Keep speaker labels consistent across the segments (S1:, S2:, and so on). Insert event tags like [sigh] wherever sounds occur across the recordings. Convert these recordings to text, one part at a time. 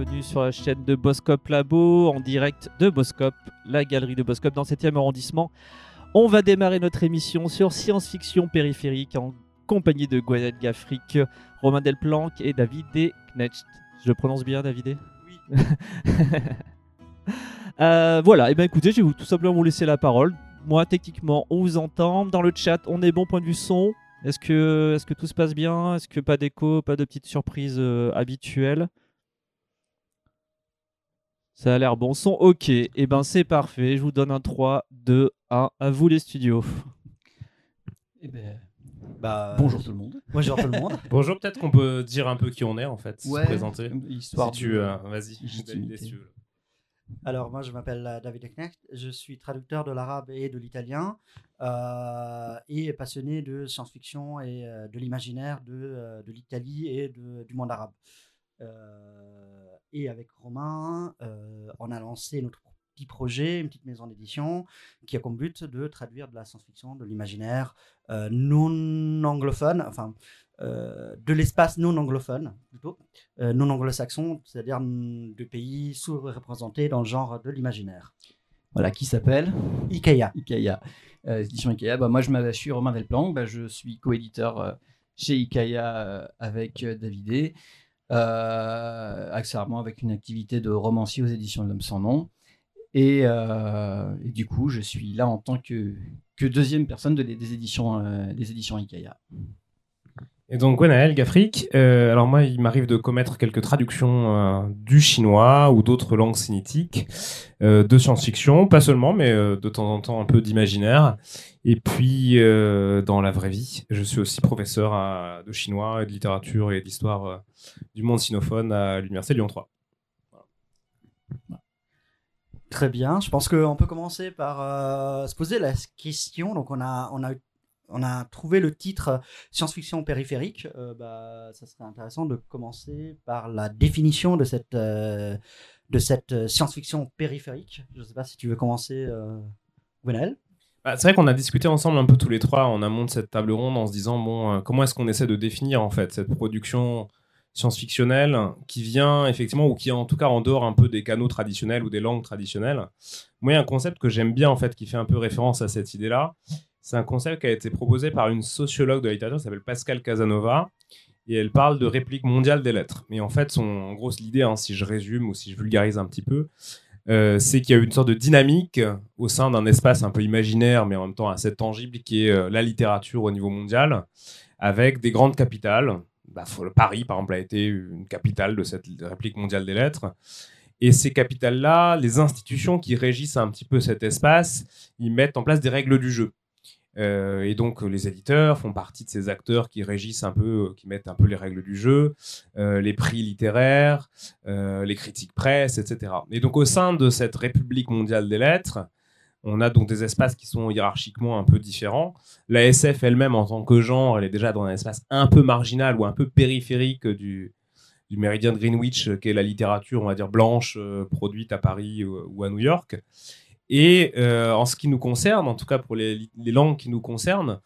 S1: bienvenue sur la chaîne de Boscop Labo, en direct de Boscop, la galerie de Boscop dans le 7e arrondissement. On va démarrer notre émission sur science-fiction périphérique en compagnie de Gwenaël Gaffric, Romain Delplanque et David D. Knecht. Je prononce bien, David
S2: Oui. [laughs]
S1: Euh, voilà, et eh bien écoutez, je vais vous, tout simplement vous laisser la parole. Moi, techniquement, on vous entend. Dans le chat, on est bon point de vue son. Est-ce que, est que tout se passe bien? Est-ce que pas d'écho, pas de petites surprises euh, habituelles? Ça a l'air bon. Son ok. Et eh ben c'est parfait. Je vous donne un 3, 2, 1. À vous les studios.
S2: Eh ben, bah,
S3: bonjour tout le monde.
S2: Bonjour tout le monde. [laughs]
S4: bonjour, peut-être qu'on peut dire un peu qui on est en fait, se présenter.
S3: Histoire
S4: si tu, euh, vas-y,
S2: alors, moi, je m'appelle euh, David Knecht. Je suis traducteur de l'arabe et de l'italien euh, et passionné de science-fiction et euh, de l'imaginaire de, de l'Italie et du monde arabe. Et avec Romain, on a lancé notre petit projet, une petite maison d'édition qui a comme but de traduire de la science-fiction, de l'imaginaire non anglophone, enfin euh, de l'espace non anglophone, plutôt, euh, non anglo-saxon, c'est-à-dire de pays sous-représentés dans le genre de l'imaginaire.
S3: Voilà, qui s'appelle
S2: Ikea.
S3: Ikea. Euh, édition Ikea. Bah, moi, je, je suis Romain Delplanque, bah, je suis coéditeur chez Ikea avec David accessoirement avec une activité de romancier aux éditions de l'Homme sans nom. Et, du coup, je suis là en tant que, deuxième personne de des, éditions, des éditions Ikea.
S4: Et donc Gwenaël Gafric, euh, alors moi il m'arrive de commettre quelques traductions euh, du chinois ou d'autres langues sénitiques, euh, de science-fiction, pas seulement, mais de temps en temps un peu d'imaginaire. Et puis dans la vraie vie, je suis aussi professeur de chinois de littérature et d'histoire du monde sinophone à l'université Lyon 3.
S2: Très bien, je pense qu'on peut commencer par se poser la question. Donc on a, on a on a trouvé le titre euh, science-fiction périphérique. Euh, bah, ça serait intéressant de commencer par la définition de cette, euh, cette science-fiction périphérique. Je ne sais pas si tu veux commencer, euh,
S4: bah, c'est vrai qu'on a discuté ensemble un peu tous les trois en amont de cette table ronde en se disant bon, comment est-ce qu'on essaie de définir en fait cette production science-fictionnelle qui vient effectivement ou qui est en tout cas en dehors un peu des canaux traditionnels ou des langues traditionnelles. Moi, il y a un concept que j'aime bien en fait qui fait un peu référence à cette idée-là, c'est un concept qui a été proposé par une sociologue de la littérature qui s'appelle Pascal Casanova. Et elle parle de réplique mondiale des lettres. Mais en fait, en gros, l'idée, hein, si je résume ou si je vulgarise un petit peu, euh, c'est qu'il y a une sorte de dynamique au sein d'un espace un peu imaginaire, mais en même temps assez tangible, qui est euh, la littérature au niveau mondial, avec des grandes capitales. Bah, Paris, par exemple, a été une capitale de cette réplique mondiale des lettres. Et ces capitales-là, les institutions qui régissent un petit peu cet espace, ils mettent en place des règles du jeu. Euh, et donc les éditeurs font partie de ces acteurs qui régissent un peu, euh, qui mettent un peu les règles du jeu, euh, les prix littéraires, les critiques presse, etc. Et donc au sein de cette République mondiale des lettres, on a donc des espaces qui sont hiérarchiquement un peu différents. La SF elle-même en tant que genre, elle est déjà dans un espace un peu marginal ou un peu périphérique du, du méridien de Greenwich, qui est la littérature, on va dire, blanche, produite à Paris ou à New York. Et euh, en ce qui nous concerne, en tout cas pour les, langues qui nous concernent,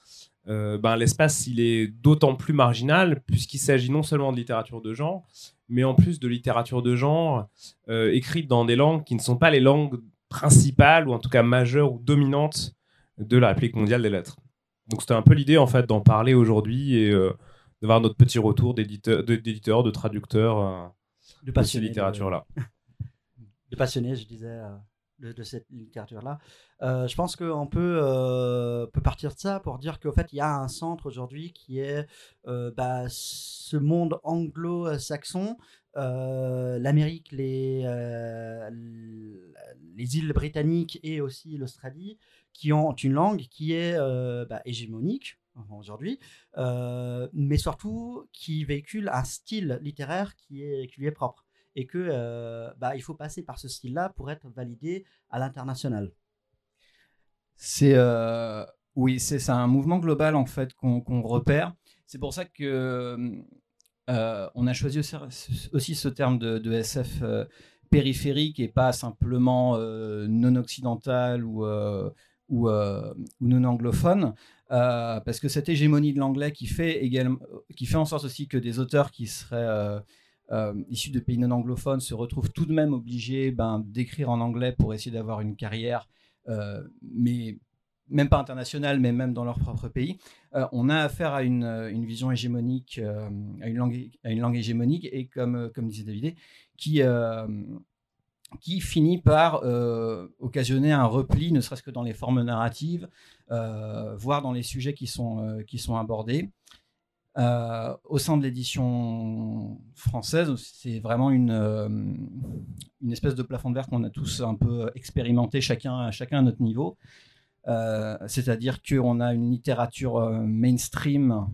S4: euh, ben, l'espace il est d'autant plus marginal puisqu'il s'agit non seulement de littérature de genre, mais en plus de littérature de genre euh, écrite dans des langues qui ne sont pas les langues principales ou en tout cas majeures ou dominantes de la République mondiale des lettres. Donc c'était un peu l'idée en fait d'en parler aujourd'hui et d'avoir notre petit retour d'éditeurs, de, traducteurs
S2: de, de
S4: ces littératures-là.
S2: De [laughs] passionnés, je disais de, cette littérature-là. Euh, je pense qu'on peut, euh, peut partir de ça pour dire qu'en fait, il y a un centre aujourd'hui qui est euh, bah, ce monde anglo-saxon, l'Amérique, les, les îles britanniques et aussi l'Australie, qui ont une langue qui est bah, hégémonique aujourd'hui, mais surtout qui véhicule un style littéraire qui, est, qui lui est propre et que euh, bah, il faut passer par ce style-là pour être validé à l'international.
S3: C'est euh, oui, c'est un mouvement global en fait qu'on repère. C'est pour ça que euh, on a choisi aussi, ce terme de, SF périphérique et pas simplement non occidental ou ou, non anglophone, parce que cette hégémonie de l'anglais qui qui fait en sorte aussi que des auteurs qui seraient issus de pays non anglophones se retrouvent tout de même obligés ben, d'écrire en anglais pour essayer d'avoir une carrière, mais même pas internationale, mais même dans leur propre pays, on a affaire à une, vision hégémonique, à, une langue, à une langue hégémonique, et comme, disait David, qui, finit par euh, occasionner un repli, ne serait-ce que dans les formes narratives, euh, voire dans les sujets euh, qui sont abordés. Au sein de l'édition française, c'est vraiment une, une espèce de plafond de verre qu'on a tous un peu expérimenté, chacun, chacun à notre niveau. C'est-à-dire qu'on a une littérature mainstream,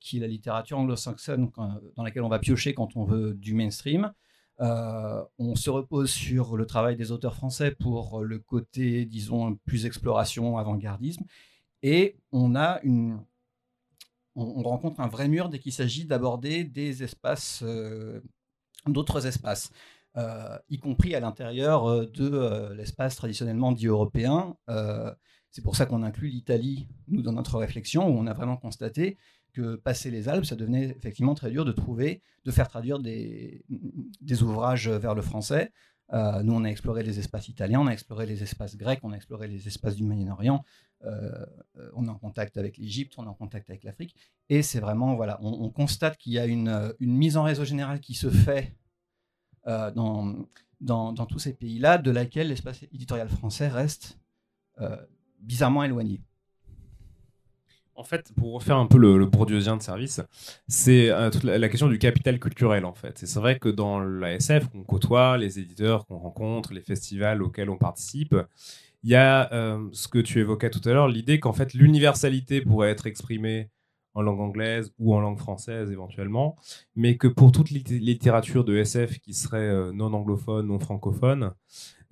S3: qui est la littérature anglo-saxonne, dans laquelle on va piocher quand on veut du mainstream. Euh, on se repose sur le travail des auteurs français pour le côté, disons, plus exploration, avant-gardisme. Et on a une, on, rencontre un vrai mur dès qu'il s'agit d'aborder des espaces, euh, d'autres espaces, euh, y compris à l'intérieur de l'espace traditionnellement dit européen. c'est pour ça qu'on inclut l'Italie, nous, dans notre réflexion, où on a vraiment constaté que passer les Alpes, ça devenait effectivement très dur de trouver, de faire traduire des, ouvrages vers le français. Euh, nous, on a exploré les espaces italiens, on a exploré les espaces grecs, on a exploré les espaces du Moyen-Orient. Euh, on est en contact avec l'Égypte, on est en contact avec l'Afrique. Et c'est vraiment, voilà, on, constate qu'il y a une, une, mise en réseau général qui se fait euh, dans, tous ces pays-là, de laquelle l'espace éditorial français reste bizarrement éloigné
S4: en fait, pour refaire un peu le, le de service, c'est euh, la, question du capital culturel, en fait. C'est vrai que dans la SF, qu'on côtoie, les éditeurs qu'on rencontre, les festivals auxquels on participe, il y a euh, ce que tu évoquais tout à l'heure, l'idée qu'en fait, l'universalité pourrait être exprimée en langue anglaise ou en langue française éventuellement, mais que pour toute littérature de SF qui serait euh, non anglophone, non francophone,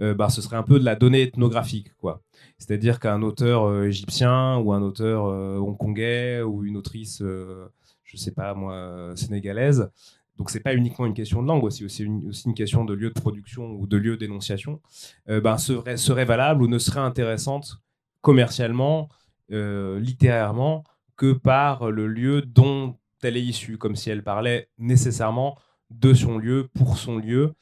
S4: bah, ce serait un peu de la donnée ethnographique, quoi. C'est-à-dire qu'un auteur euh, égyptien ou un auteur euh, hongkongais ou une autrice, euh, je sais pas moi, sénégalaise, donc c'est pas uniquement une question de langue, aussi, aussi, une, question de lieu de production ou de lieu d'énonciation, ben, serait, serait valable ou ne serait intéressante commercialement, littérairement, que par le lieu dont elle est issue, comme si elle parlait nécessairement de son lieu, pour son lieu.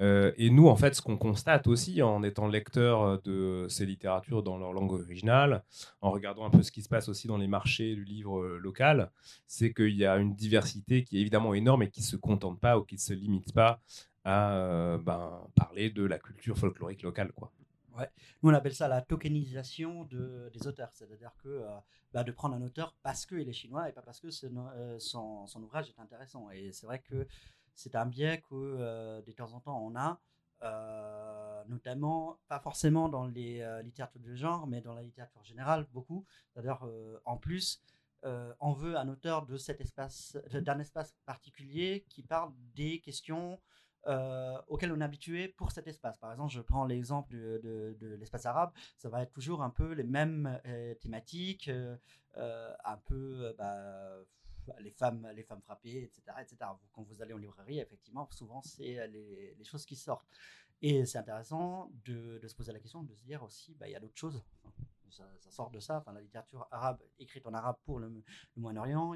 S4: Euh, et nous, en fait, ce qu'on constate aussi en étant lecteur euh, de ces littératures dans leur langue originale, en regardant un peu ce qui se passe aussi dans les marchés du livre euh, local, c'est qu'il y a une diversité qui est évidemment énorme et qui ne se contente pas ou qui ne se limite pas à ben, parler de la culture folklorique locale. Quoi.
S2: Ouais. Nous, on appelle ça la tokenisation de, des auteurs. C'est-à-dire que bah, de prendre un auteur parce qu'il est chinois et pas parce que son, son, ouvrage est intéressant. Et c'est vrai que c'est un biais que euh, de temps en temps on a, euh, notamment, pas forcément dans les euh, littératures de genre, mais dans la littérature générale, beaucoup. D'ailleurs, en plus, on veut un auteur de cet espace, d'un espace particulier qui parle des questions auxquelles on est habitué pour cet espace. Par exemple, je prends l'exemple de, l'espace arabe, ça va être toujours un peu les mêmes thématiques, un peu bah, les femmes, les femmes frappées, etc., etc. Quand vous allez en librairie, effectivement, souvent, c'est euh, les, choses qui sortent. Et c'est intéressant de, se poser la question, de se dire aussi, bah, il y a d'autres choses. ça, sort de ça. Enfin, la littérature arabe écrite en arabe pour le, Moyen-Orient,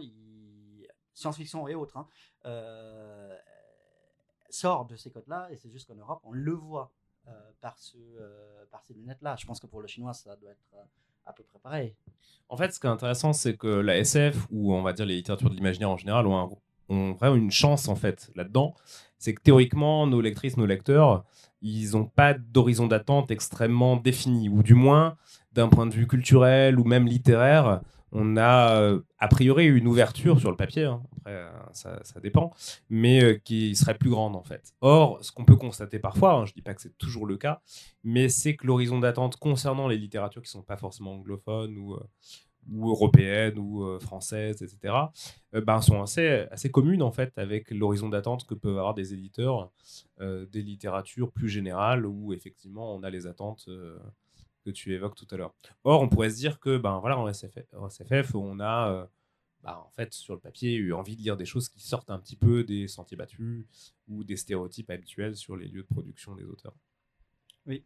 S2: science-fiction et autres, hein, euh, sort de ces codes-là. Et c'est juste qu'en Europe, on le voit euh, par, ce, par ces lunettes-là. Je pense que pour le chinois, ça doit être à peu près pareil.
S4: En fait, ce qui est intéressant, c'est que la SF, ou on va dire les littératures de l'imaginaire en général, ont, vraiment une chance en fait là-dedans. C'est que théoriquement, nos lectrices, nos lecteurs, ils n'ont pas d'horizon d'attente extrêmement défini, ou du moins, d'un point de vue culturel ou même littéraire, on a euh, a priori une ouverture sur le papier, hein. après euh, ça, dépend, mais euh, qui serait plus grande en fait. Or, ce qu'on peut constater parfois, hein, je ne dis pas que c'est toujours le cas, mais c'est que l'horizon d'attente concernant les littératures qui ne sont pas forcément anglophones ou, européennes ou françaises, etc., ben, sont assez, assez communes en fait avec l'horizon d'attente que peuvent avoir des éditeurs des littératures plus générales où effectivement on a les attentes que tu évoques tout à l'heure. Or, on pourrait se dire que, ben voilà, en SFF, on a, euh, bah, en fait, sur le papier, eu envie de lire des choses qui sortent un petit peu des sentiers battus ou des stéréotypes habituels sur les lieux de production des auteurs.
S2: Oui.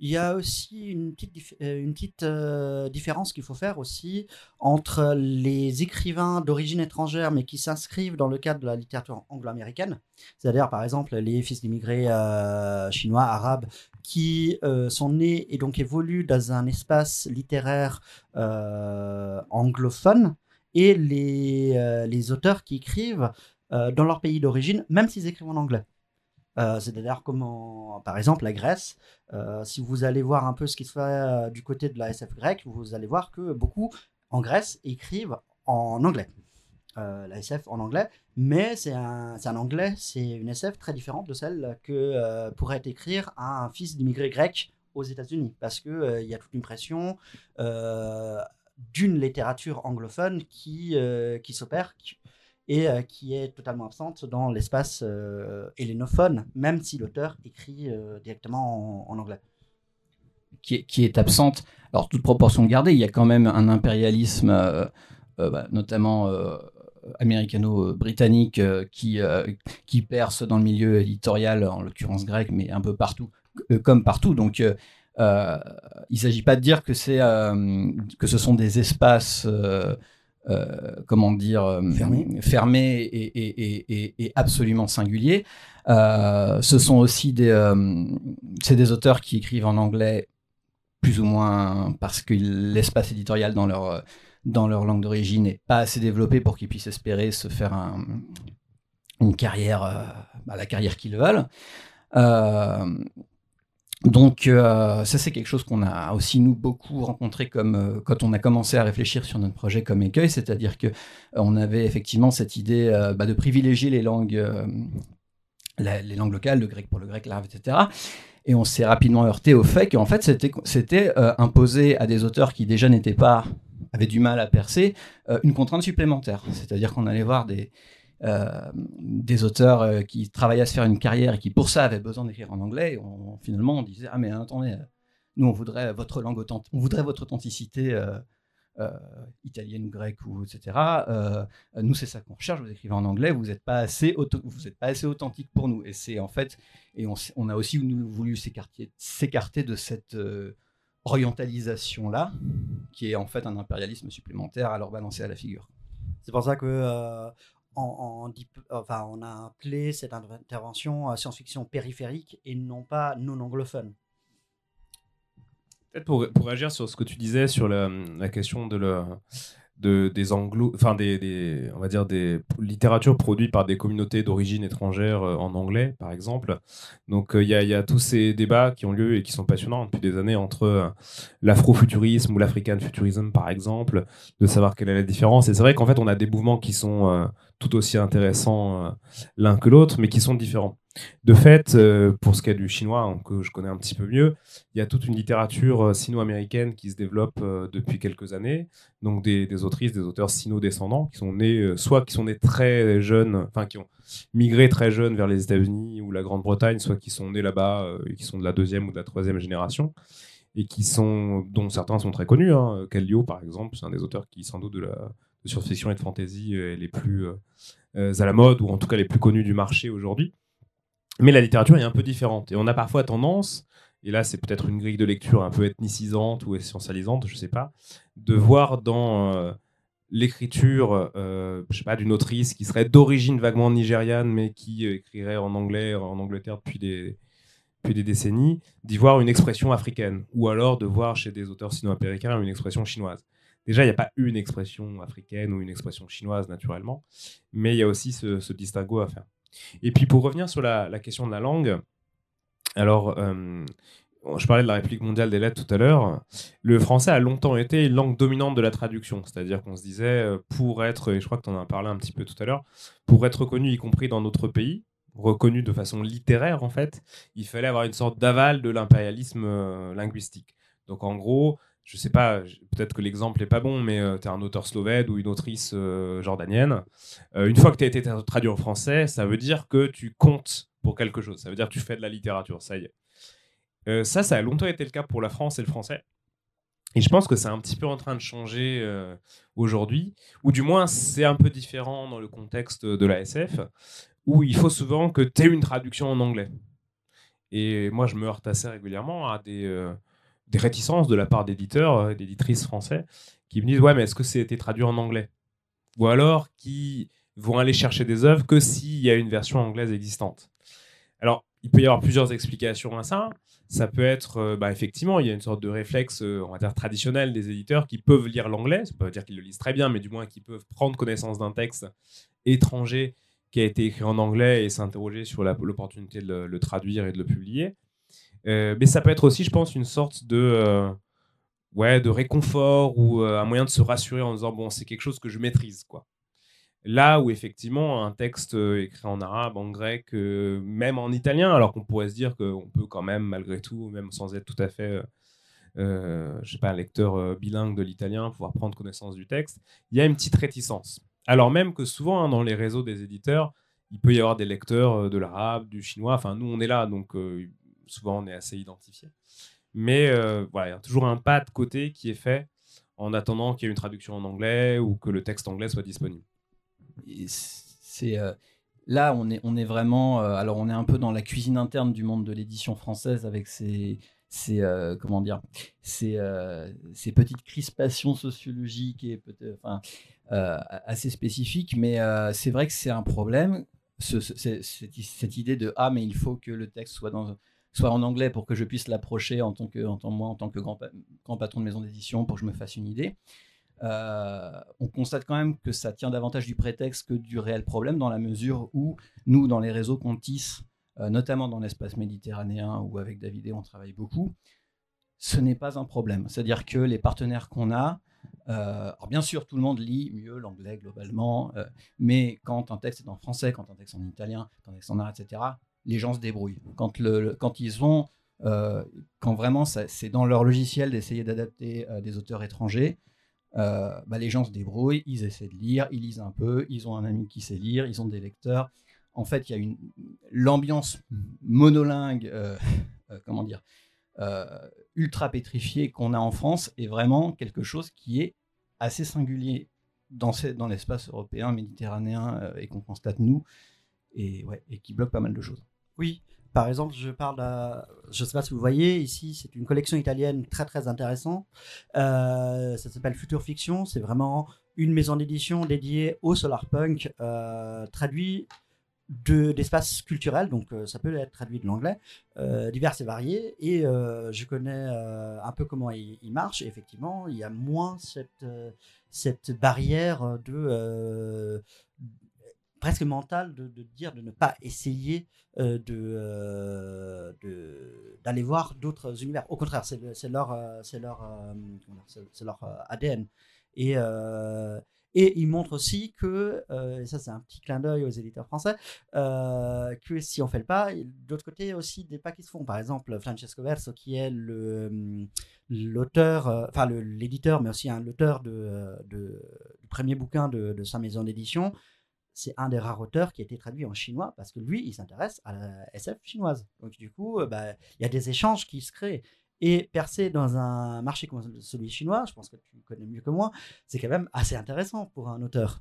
S2: Il y a aussi une petite, euh, euh, différence qu'il faut faire aussi entre les écrivains d'origine étrangère mais qui s'inscrivent dans le cadre de la littérature anglo-américaine, c'est-à-dire par exemple les fils d'immigrés euh, chinois, arabes, qui sont nés et donc évoluent dans un espace littéraire anglophone, et les, auteurs qui écrivent dans leur pays d'origine, même s'ils écrivent en anglais. Euh, C'est-à-dire comment, par exemple, la Grèce, euh, si vous allez voir un peu ce qui se fait euh, du côté de la SF grecque, vous allez voir que beaucoup en Grèce écrivent en anglais. Euh, la SF en anglais, mais c'est un, anglais, c'est une SF très différente de celle que euh, pourrait écrire un fils d'immigré grec aux États-Unis, parce que euh, il y a toute une pression euh, d'une littérature anglophone qui, euh, qui s'opère et euh, qui est totalement absente dans l'espace euh, hellénophone, même si l'auteur écrit euh, directement en, anglais.
S3: qui est, absente. Alors, toute proportion gardée, il y a quand même un impérialisme, euh, bah, notamment américano-britannique, qui, qui perce dans le milieu éditorial, en l'occurrence grec, mais un peu partout, comme partout. Donc, il ne s'agit pas de dire que, que ce sont des espaces. Euh, comment dire euh,
S2: fermés
S3: et, et- et- et- et absolument singuliers. Euh, ce sont aussi des, c'est des auteurs qui écrivent en anglais plus ou moins parce que l'espace éditorial dans leur, dans leur langue d'origine n'est pas assez développé pour qu'ils puissent espérer se faire un- une carrière, bah, la carrière qu'ils veulent. Donc euh, ça c'est quelque chose qu'on a aussi nous beaucoup rencontré comme euh, quand on a commencé à réfléchir sur notre projet comme écueil, c'est-à-dire que euh, on avait effectivement cette idée bah, de privilégier les langues, la- les langues locales, le grec pour le grec, l'arabe, etc. Et on s'est rapidement heurté au fait qu'en fait, c'était, c'était imposé à des auteurs qui déjà n'étaient pas, avaient du mal à percer, une contrainte supplémentaire. C'est-à-dire qu'on allait voir des, euh, des auteurs euh, qui travaillaient à se faire une carrière et qui, pour ça, avaient besoin d'écrire en anglais. Finalement, on disait Ah, mais attendez, euh, nous, on voudrait votre langue authentique, on voudrait votre authenticité. italienne ou grecque ou etc. Nous c'est ça qu'on recherche. Vous écrivez en anglais, vous n'êtes pas assez vous êtes pas assez authentique pour nous. Et c'est en fait et on, a aussi voulu s'écarter, de cette euh, orientalisation-là, qui est en fait un impérialisme supplémentaire à leur balancer à la figure.
S2: C'est pour ça que on, a appelé cette intervention euh, science-fiction périphérique et non pas non anglophone.
S4: Peut-être pour, pour réagir sur ce que tu disais sur la, la question de, de des anglo, enfin des, on va dire des littératures produites par des communautés d'origine étrangère euh, en anglais, par exemple. Donc euh, il y, a, il y a tous ces débats qui ont lieu et qui sont passionnants depuis des années entre euh, l'afrofuturisme ou l'african futurism, par exemple, de savoir quelle est la différence. Et c'est vrai qu'en fait on a des mouvements qui sont euh, tout aussi intéressants euh, l'un que l'autre, mais qui sont différents. De fait, euh, pour ce qui est du chinois, hein, que je connais un petit peu mieux, il y a toute une littérature euh, sino-américaine qui se développe depuis quelques années. Donc des, autrices, des auteurs sino-descendants qui sont nés, soit qui sont nés très jeunes, enfin qui ont migré très jeunes vers les États-Unis ou la Grande-Bretagne, soit qui sont nés là-bas et qui sont de la deuxième ou de la troisième génération et qui sont, dont certains sont très connus. Hein. Par exemple, c'est un des auteurs qui, sans doute, de la de science-fiction et de fantasy euh, les plus euh, euh, à la mode ou en tout cas les plus connus du marché aujourd'hui. Mais la littérature est un peu différente et on a parfois tendance et là c'est peut-être une grille de lecture un peu ethnicisante ou essentialisante, je sais pas, de voir dans l'écriture, euh, je sais pas, d'une autrice qui serait d'origine vaguement nigériane mais qui écrirait en anglais en Angleterre depuis des depuis des décennies, d'y voir une expression africaine ou alors de voir chez des auteurs sino-américains une expression chinoise. Déjà, il n'y a pas une expression africaine ou une expression chinoise naturellement, mais il y a aussi ce, ce distinguo à faire. Et puis pour revenir sur la, question de la langue, alors euh, je parlais de la République mondiale des lettres tout à l'heure. Le français a longtemps été langue dominante de la traduction, c'est-à-dire qu'on se disait euh, pour être, et je crois que tu en as parlé un petit peu tout à l'heure, pour être reconnu y compris dans notre pays, reconnu de façon littéraire en fait, il fallait avoir une sorte d'aval de l'impérialisme euh, linguistique. Donc en gros, je sais pas, peut-être que l'exemple est pas bon, mais euh, tu es un auteur slovène ou une autrice euh, jordanienne. Euh, une fois que tu as été tra- traduit en français, ça veut dire que tu comptes pour quelque chose. Ça veut dire que tu fais de la littérature, ça y est. Euh, ça, ça a longtemps été le cas pour la France et le français. Et je pense que c'est un petit peu en train de changer aujourd'hui, ou du moins c'est un peu différent dans le contexte de la SF, où il faut souvent que tu aies une traduction en anglais. Et moi, je me heurte assez régulièrement à des, des réticences de la part d'éditeurs et d'éditrices français qui me disent Ouais, mais est-ce que été traduit en anglais? Ou alors qui vont aller chercher des œuvres que s'il y a une version anglaise existante. Alors, il peut y avoir plusieurs explications à ça. Ça peut être, euh, bah, effectivement, il y a une sorte de réflexe, euh, on va dire, traditionnel des éditeurs qui peuvent lire l'anglais. Ça peut dire qu'ils le lisent très bien, mais du moins qui peuvent prendre connaissance d'un texte étranger qui a été écrit en anglais et s'interroger sur l'opportunité de le, traduire et de le publier. Euh, mais ça peut être aussi, je pense, une sorte de, ouais, de réconfort ou un moyen de se rassurer en disant, bon, c'est quelque chose que je maîtrise, quoi. Là où effectivement un texte euh, écrit en arabe, en grec, euh, même en italien, alors qu'on pourrait se dire qu'on peut quand même malgré tout, même sans être tout à fait, euh, je sais pas, un lecteur bilingue de l'italien, pouvoir prendre connaissance du texte, il y a une petite réticence. Alors même que souvent hein, dans les réseaux des éditeurs, il peut y avoir des lecteurs de l'arabe, du chinois, enfin nous on est là, donc souvent on est assez identifié. Mais voilà, il y a toujours un pas de côté qui est fait en attendant qu'il y ait une traduction en anglais ou que le texte anglais soit disponible
S3: c'est euh, là on est on est vraiment euh, alors on est un peu dans la cuisine interne du monde de l'édition française avec ces ces euh, comment dire ces, petites crispations sociologiques et enfin assez spécifiques mais c'est vrai que c'est un problème ce, cette, idée de ah mais il faut que le texte soit dans soit en anglais pour que je puisse l'approcher en tant que en tant moi en tant que grand, patron de maison d'édition pour que je me fasse une idée euh, on constate quand même que ça tient davantage du prétexte que du réel problème, dans la mesure où nous, dans les réseaux qu'on tisse, euh, notamment dans l'espace méditerranéen où avec David et on travaille beaucoup, ce n'est pas un problème. C'est-à-dire que les partenaires qu'on a, euh, alors bien sûr, tout le monde lit mieux l'anglais globalement, mais quand un texte est en français, quand un texte est en italien, quand un texte en arabe, etc., les gens se débrouillent. Quand, ils ont, quand vraiment c'est dans leur logiciel d'essayer d'adapter des auteurs étrangers, euh, bah, les gens se débrouillent, ils essaient de lire, ils lisent un peu, ils ont un ami qui sait lire, ils ont des lecteurs. En fait, il y a une l'ambiance monolingue, euh, [laughs] euh, comment dire, ultra pétrifiée qu'on a en France est vraiment quelque chose qui est assez singulier dans, dans l'espace européen, méditerranéen et qu'on constate nous, et, ouais, et qui bloque pas mal de choses.
S2: Oui, par exemple, je parle, je ne sais pas si vous voyez, ici, c'est une collection italienne très très intéressante. Euh, ça s'appelle Future Fiction. C'est vraiment une maison d'édition dédiée au solar punk, euh, traduit d'espaces culturels, donc euh, ça peut être traduit de l'anglais, divers et variés. Et je connais un peu comment il, marche. effectivement, il y a moins cette barrière de presque mental de, dire de ne pas essayer euh, euh, de d'aller voir d'autres univers. Au contraire, c'est leur euh, c'est leur c'est leur ADN. Et et il montre aussi que, et ça c'est un petit clin d'œil aux éditeurs français, que si on fait le pas, d'autre côté aussi des pas qui se font. Par exemple, Francesco Verso, qui est le l'auteur, enfin l'éditeur, mais aussi l'auteur de, de, du premier bouquin de sa maison d'édition, c'est un des rares auteurs qui a été traduit en chinois parce que lui, il s'intéresse à la SF chinoise. Donc du coup, euh, bah, il y a des échanges qui se créent. Et percer dans un marché comme celui chinois, je pense que tu connais mieux que moi, c'est quand même assez intéressant pour un auteur.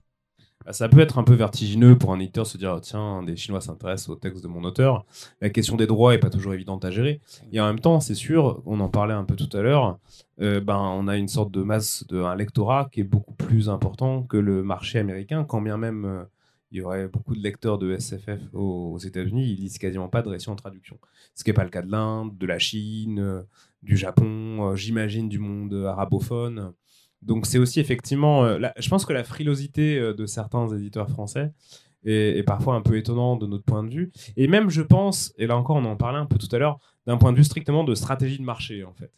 S4: Bah, ça peut être un peu vertigineux pour un éditeur se dire tiens, des Chinois s'intéressent au texte de mon auteur. La question des droits est pas toujours évidente à gérer. Et en même temps, c'est sûr, on en parlait un peu tout à l'heure, euh, ben, on a une sorte de masse, de, un lectorat qui est beaucoup plus important que le marché américain, quand bien même euh, il y aurait beaucoup de lecteurs de SFF aux, États-Unis, ils lisent quasiment pas de récits en traduction. Ce qui n'est pas le cas de l'Inde, de la Chine, euh, du Japon, euh, j'imagine du monde arabophone. Donc c'est aussi effectivement, euh, je pense que la frilosité de certains éditeurs français est, est, parfois un peu étonnante de notre point de vue. Et même je pense, et là encore on en parlait un peu tout à l'heure, d'un point de vue strictement de stratégie de marché en fait.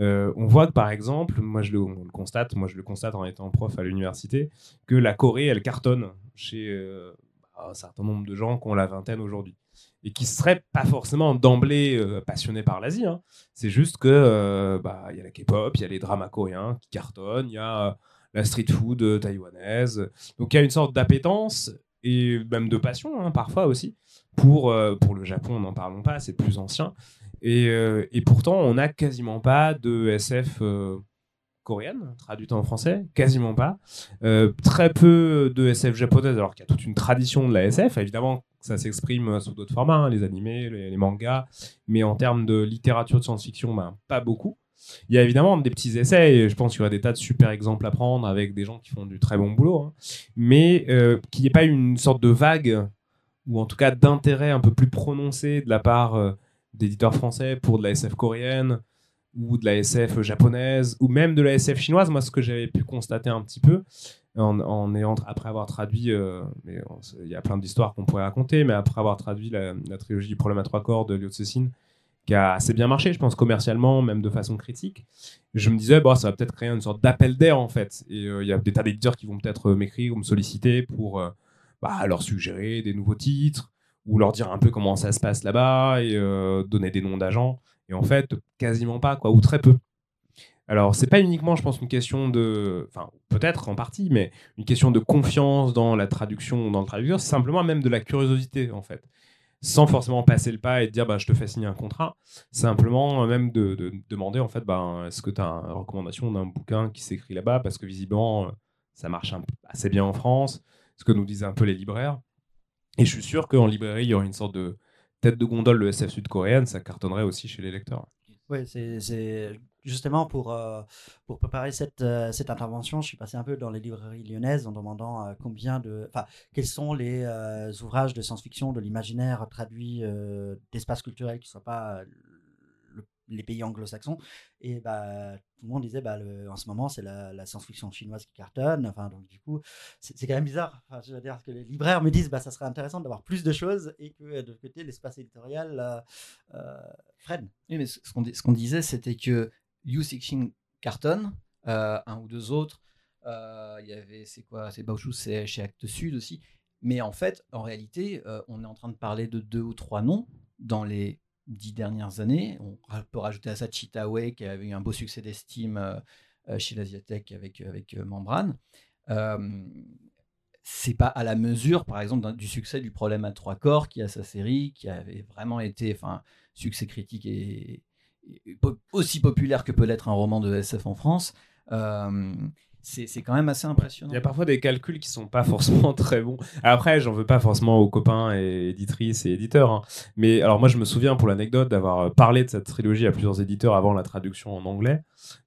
S4: Euh, on voit que par exemple, moi je le, constate, moi je le constate en étant prof à l'université, que la Corée elle cartonne chez euh, un certain nombre de gens qui ont la vingtaine aujourd'hui et qui seraient pas forcément d'emblée euh, passionnés par l'Asie. Hein. C'est juste que bah il y a la K-pop, il y a les dramas coréens qui cartonnent, il y a la street food taïwanaise, donc il y a une sorte d'appétence et même de passion hein, parfois aussi pour pour le Japon, n'en parlons pas, c'est plus ancien euh, et, pourtant, on n'a quasiment pas de SF euh, coréenne traduite en français, quasiment pas. Euh, très peu de SF japonaise, alors qu'il y a toute une tradition de la SF. Évidemment, ça s'exprime sous d'autres formats, hein, les animés, les, mangas, mais en termes de littérature de science-fiction, ben, pas beaucoup. Il y a évidemment des petits essais, et je pense qu'il y aurait des tas de super exemples à prendre avec des gens qui font du très bon boulot, hein. mais qu'il n'y ait pas une sorte de vague, ou en tout cas d'intérêt un peu plus prononcé de la part d'éditeurs français pour de la SF coréenne, ou de la SF japonaise, ou même de la SF chinoise. Moi, ce que j'avais pu constater un petit peu, en, ayant, après avoir traduit, euh, il y a plein d'histoires qu'on pourrait raconter, mais après avoir traduit la, trilogie du problème à trois corps de Liu Cixin, qui a assez bien marché, je pense, commercialement, même de façon critique. Je me disais, bah, ça va peut-être créer une sorte d'appel d'air, en fait. Et euh, il y a des tas d'éditeurs qui vont peut-être euh, m'écrire ou me solliciter pour bah, leur suggérer des nouveaux titres, ou leur dire un peu comment ça se passe là-bas, et donner des noms d'agents. Et en fait, quasiment pas, quoi, ou très peu. Alors, c'est pas uniquement, je pense, une question de. Enfin, peut-être en partie, mais une question de confiance dans la traduction, dans le traducteur, c'est simplement même de la curiosité, en fait. Sans forcément passer le pas et dire, bah, je te fais signer un contrat. Simplement, même de, demander, en fait, bah, est-ce que tu as une recommandation d'un bouquin qui s'écrit là-bas? Parce que visiblement, ça marche assez bien en France, ce que nous disaient un peu les libraires. Et je suis sûr qu'en librairie, il y aurait une sorte de tête de gondole de SF sud-coréenne, ça cartonnerait aussi chez les lecteurs.
S2: Oui, c'est justement pour, euh, pour préparer cette, euh, cette intervention, je suis passé un peu dans les librairies lyonnaises en demandant euh, combien de, quels sont les ouvrages de science-fiction, de l'imaginaire traduits d'espaces culturels qui ne soient pas les pays anglo-saxons. Et bah, tout le monde disait, bah, en ce moment, c'est la, science-fiction chinoise qui cartonne. Enfin, donc, du coup, c'est quand même bizarre. Enfin, je veux dire que les libraires me disent, bah, ça serait intéressant d'avoir plus de choses et que de côté, l'espace éditorial euh, euh, freine.
S3: Oui, mais ce qu'on disait, c'était que You Xing cartonne, euh, un ou deux autres. Il y avait, c'est quoi C'est Baochou, c'est chez Actes Sud aussi. Mais en fait, en réalité, on est en train de parler de deux ou trois noms dans les dix dernières années. On peut rajouter à ça Chitaway qui avait eu un beau succès d'estime euh, euh, chez l'Asiatech avec, avec euh, Membrane. c'est pas à la mesure, par exemple, du succès du problème à trois corps qui a sa série, qui avait vraiment été, enfin, succès critique et, aussi populaire que peut l'être un roman de SF en France c'est quand même assez impressionnant.
S4: Il y a parfois des calculs qui sont pas [laughs] forcément très bons. Après, j'en veux pas forcément aux copains et éditrices et éditeurs. Hein. Mais alors moi, je me souviens pour l'anecdote d'avoir euh, parlé de cette trilogie à plusieurs éditeurs avant la traduction en anglais.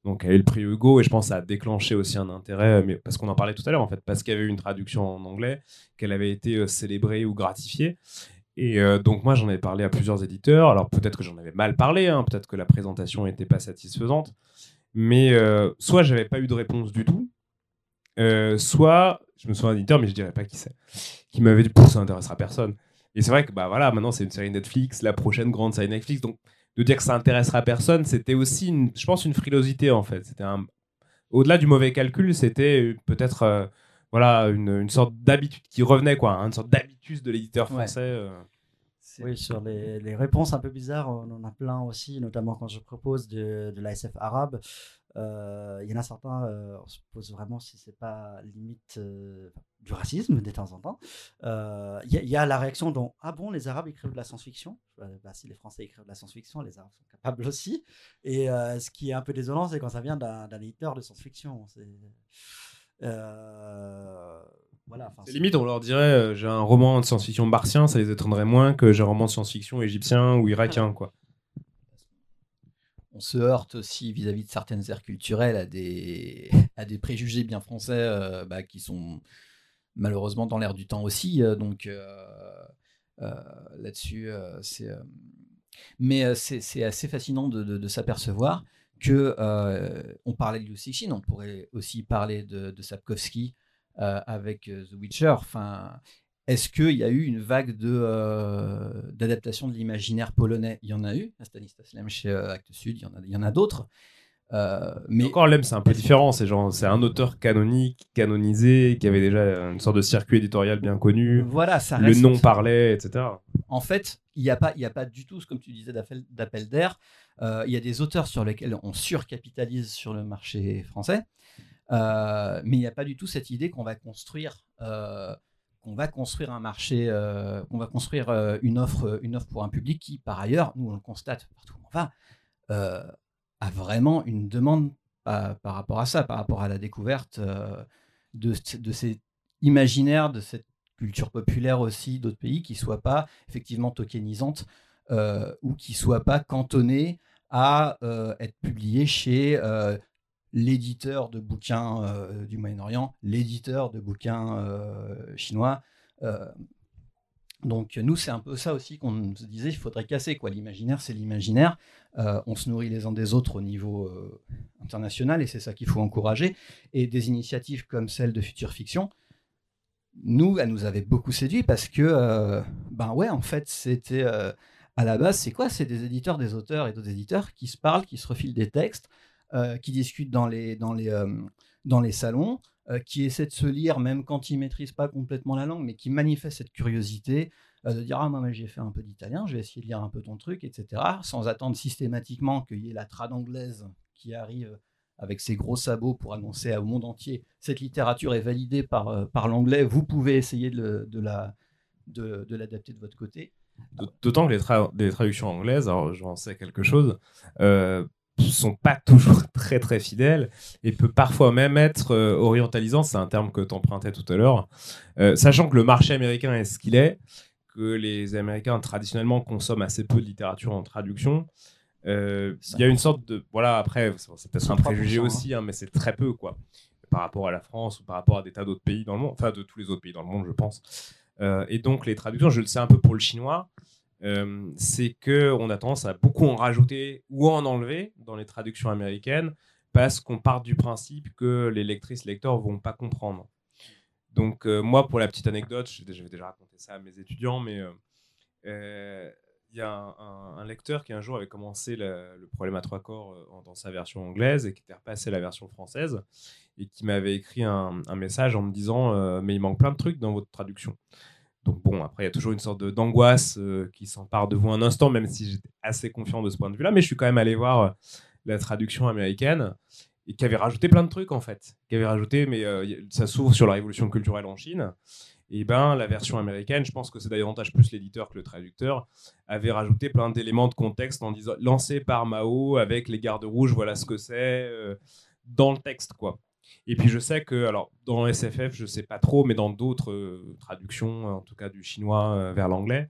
S4: Donc, elle a eu le prix Hugo et je pense que ça a déclenché aussi un intérêt, mais parce qu'on en parlait tout à l'heure en fait, parce qu'il y avait eu une traduction en anglais, qu'elle avait été euh, célébrée ou gratifiée. Et euh, donc moi j'en avais parlé à plusieurs éditeurs. Alors peut-être que j'en avais mal parlé, hein. peut-être que la présentation n'était pas satisfaisante. Mais euh, soit j'avais pas eu de réponse du tout, euh, soit je me souviens d'un éditeur, mais je dirais pas qui c'est, qui m'avait dit ça intéressera personne. Et c'est vrai que bah voilà, maintenant c'est une série Netflix, la prochaine grande série Netflix, donc de dire que ça intéressera personne, c'était aussi, une, je pense, une frilosité en fait. C'était un, au-delà du mauvais calcul, c'était peut-être euh, voilà une, une sorte d'habitude qui revenait quoi, hein, une sorte d'habitude de l'éditeur français.
S2: Oui, sur les, les, réponses un peu bizarres, on en a plein aussi, notamment quand je propose de, de l'ASF arabe. Euh, il y en a certains, euh, on se pose vraiment si c'est pas limite euh, du racisme de temps en temps. Il y, y, a la réaction dont Ah bon, les Arabes écrivent de la science-fiction? Bah, Si les Français écrivent de la science-fiction, les Arabes sont capables aussi. Et ce qui est un peu désolant, c'est quand ça vient d'un éditeur de science-fiction. C'est.
S4: Voilà, limite, on leur dirait euh, j'ai un roman de science-fiction martien, ça les étonnerait moins que j'ai un roman de science-fiction égyptien ou irakien. quoi.
S3: On se heurte aussi vis-à-vis de certaines aires culturelles à des, [laughs] à des préjugés bien français euh, bah, qui sont malheureusement dans l'air du temps aussi. Euh, donc là-dessus, c'est. Mais c'est assez fascinant de, s'apercevoir que on parlait de Liu Cixin, on pourrait aussi parler de, de Sapkowski, euh, avec euh, The Witcher. Est-ce qu'il y a eu une vague de euh, d'adaptation de l'imaginaire polonais? Il y en a eu, à Stanislas Lem chez Actes Sud, il y en a, il y en a d'autres.
S4: mais encore Lem, c'est un peu différent. C'est genre, c'est un auteur canonique, canonisé, qui avait déjà une sorte de circuit éditorial bien connu.
S3: Voilà, ça
S4: Le nom parlait, etc.
S3: En fait, il n'y a pas, il a pas du tout, comme tu disais, d'appel d'air. Il y a des auteurs sur lesquels on surcapitalise sur le marché français. Euh, mais il n'y a pas du tout cette idée qu'on va construire, euh, qu'on va construire un marché, euh, qu'on va construire une offre, une offre pour un public qui, par ailleurs, nous on le constate partout où on va, a vraiment une demande par, rapport à ça, par rapport à la découverte de, de ces imaginaires, de cette culture populaire aussi d'autres pays qui soient pas effectivement tokenisantes ou qui soient pas cantonnées à être publiées chez l'éditeur de bouquins du Moyen-Orient, l'éditeur de bouquins chinois. Donc nous, c'est un peu ça aussi qu'on se disait, il faudrait casser. quoi. L'imaginaire, c'est l'imaginaire. Euh, on se nourrit les uns des autres au niveau euh, international et c'est ça qu'il faut encourager. Et des initiatives comme celle de Future Fiction, nous, elle nous avait beaucoup séduit parce que, euh, ben ouais, en fait, c'était à la base, c'est quoi? C'est des éditeurs, des auteurs et d'autres éditeurs qui se parlent, qui se refilent des textes, qui discutent dans les, dans les, dans les salons. Euh, qui essaie de se lire même quand il maîtrise pas complètement la langue, mais qui manifeste cette curiosité euh, de dire ah moi j'ai fait un peu d'italien, je vais essayer de lire un peu ton truc, etc. Sans attendre systématiquement qu'il y ait la trad anglaise qui arrive avec ses gros sabots pour annoncer au monde entier cette littérature est validée par, euh, par l'anglais, vous pouvez essayer de, la de, l'adapter de votre côté.
S4: D'autant que les, les, traductions anglaises, alors j'en sais quelque chose, sont pas toujours [laughs] très très fidèles et peut parfois même être euh, orientalisant, c'est un terme que tu empruntais tout à l'heure, euh, sachant que le marché américain est ce qu'il est, que les Américains traditionnellement consomment assez peu de littérature en traduction. Euh, il y a une sorte de voilà après c'est peut-être un préjugé hein. aussi hein, mais c'est très peu quoi par rapport à la France ou par rapport à des tas d'autres pays dans le monde enfin de tous les autres pays dans le monde je pense et donc les traductions je le sais un peu pour le chinois euh, c'est qu'on a tendance à beaucoup en rajouter ou en enlever dans les traductions américaines parce qu'on part du principe que les lectrices, lecteurs vont pas comprendre. Donc euh, moi, pour la petite anecdote, j'avais déjà raconté ça à mes étudiants, mais euh, il y a un, lecteur qui un jour avait commencé le, problème à trois corps dans sa version anglaise et qui était repassé la version française et qui m'avait écrit un, un, message en me disant mais il manque plein de trucs dans votre traduction. Donc bon, après, il y a toujours une sorte d'angoisse euh, qui s'empare de vous un instant, même si j'étais assez confiant de ce point de vue-là. Mais je suis quand même allé voir euh, la traduction américaine et qui avait rajouté plein de trucs, en fait. Qui avait rajouté, mais euh, ça s'ouvre sur la révolution culturelle en Chine. Et ben, la version américaine, je pense que c'est davantage plus l'éditeur que le traducteur, avait rajouté plein d'éléments de contexte en disant lancé par Mao avec les gardes rouges, voilà ce que c'est, dans le texte, quoi. Et puis je sais que, alors dans SFF, je sais pas trop, mais dans d'autres euh, traductions, en tout cas du chinois euh, vers l'anglais,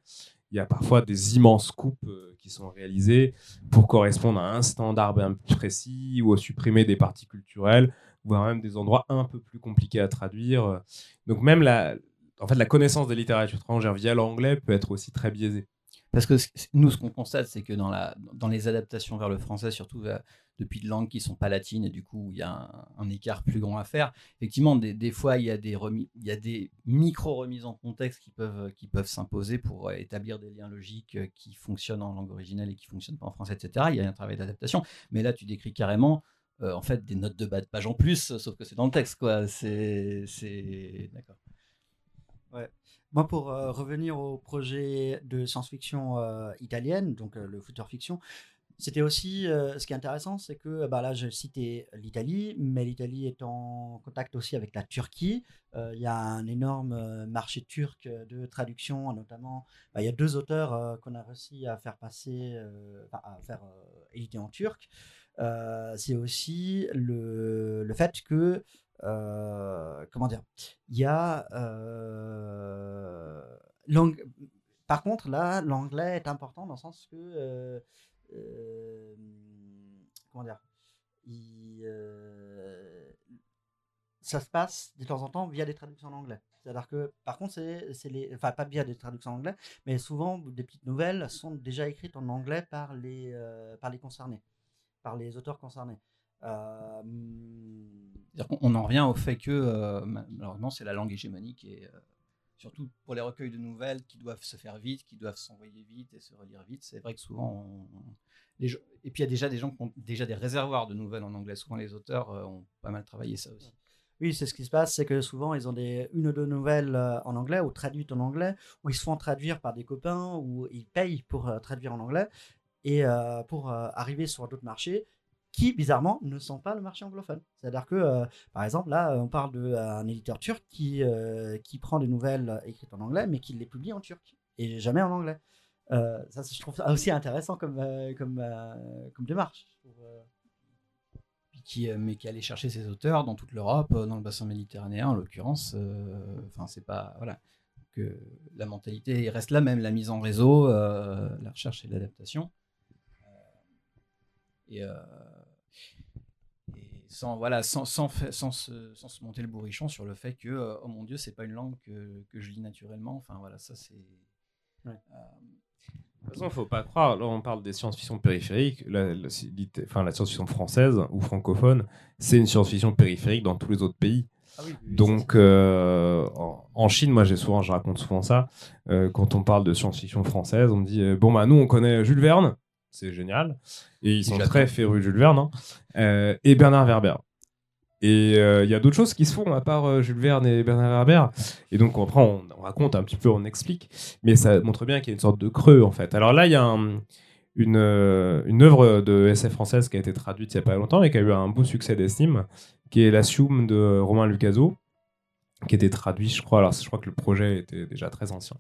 S4: il y a parfois des immenses coupes euh, qui sont réalisées pour correspondre à un standard bien précis ou à supprimer des parties culturelles, voire même des endroits un peu plus compliqués à traduire. Donc même la, en fait, la connaissance des littératures étrangères via l'anglais peut être aussi très biaisée.
S3: Parce que nous, ce qu'on constate, c'est que dans, la, dans les adaptations vers le français, surtout depuis de langues qui sont pas latines, et du coup, il y a un, écart plus grand à faire. Effectivement, des, fois, il y a des, des micro-remises en contexte qui peuvent, peuvent s'imposer pour euh, établir des liens logiques euh, qui fonctionnent en langue originelle et qui fonctionnent pas en français, etc. Il y a un travail d'adaptation. Mais là, tu décris carrément, en fait, des notes de bas de page en plus, sauf que c'est dans le texte, quoi. C'est. D'accord.
S2: Ouais. Moi, pour euh, revenir au projet de science-fiction euh, italienne, donc euh, le futur fiction, c'était aussi ce qui est intéressant, c'est que bah, là, je citais l'Italie, mais l'Italie est en contact aussi avec la Turquie. Il y a un énorme marché turc de traduction, notamment. Bah, il y a deux auteurs qu'on a réussi à faire passer, à faire éditer en turc. c'est aussi le, le, fait que euh, comment dire Il y a. Euh, par contre, là, l'anglais est important dans le sens que. Euh, comment dire ça se passe de temps en temps via des traductions en anglais. C'est-à-dire que, par contre, c'est les, enfin pas via des traductions en anglais, mais souvent des petites nouvelles sont déjà écrites en anglais par les, les concernés, par les auteurs concernés.
S3: Euh, on en revient au fait que, euh, malheureusement, c'est la langue hégémonique et euh, surtout pour les recueils de nouvelles qui doivent se faire vite, qui doivent s'envoyer vite et se relire vite. C'est vrai que souvent, les et puis il y a déjà des gens qui ont déjà des réservoirs de nouvelles en anglais. Souvent, les auteurs ont pas mal travaillé ça aussi.
S2: Oui, c'est ce qui se passe, c'est que souvent ils ont une ou deux nouvelles en anglais ou traduites en anglais, ou ils se font traduire par des copains, ou ils payent pour traduire en anglais, et pour arriver sur d'autres marchés, qui, bizarrement, ne sont pas le marché anglophone. C'est-à-dire que, euh, par exemple, là, on parle d'un éditeur turc qui, euh, qui prend des nouvelles écrites en anglais, mais qui les publie en turc, et jamais en anglais. Euh, ça, je trouve ça aussi intéressant comme, comme, comme démarche.
S3: Qui, mais qui allait chercher ses auteurs dans toute l'Europe, dans le bassin méditerranéen en l'occurrence. Enfin, c'est pas. Voilà que la mentalité reste la même, la mise en réseau, la recherche et l'adaptation. Et, sans, voilà, sans, sans, sans, se, sans, se, monter le bourrichon sur le fait que, oh mon Dieu, c'est pas une langue que, que, je lis naturellement. Enfin, voilà, ça, c'est.
S4: Ouais. De toute façon, il ne faut pas croire, là on parle des science-fiction périphériques, la, la, enfin, la science-fiction française ou francophone, c'est une science-fiction périphérique dans tous les autres pays. Ah oui, oui, Donc euh, en, en, Chine, moi j'ai souvent, je raconte souvent ça, euh, quand on parle de science-fiction française, on me dit, euh, bon bah nous on connaît Jules Verne, c'est génial, et ils sont très férus de Jules Verne, hein, euh, et Bernard Werber. Et il y a d'autres choses qui se font à part Jules Verne et Bernard Werber. Et donc après, on, on, raconte un petit peu, on explique. Mais ça montre bien qu'il y a une sorte de creux en fait. Alors là, il y a un, une, une œuvre de SF française qui a été traduite il n'y a pas longtemps et qui a eu un beau succès d'estime, qui est l'Assume de Romain Lucaso, qui était traduit, je crois. Alors je crois que le projet était déjà très ancien.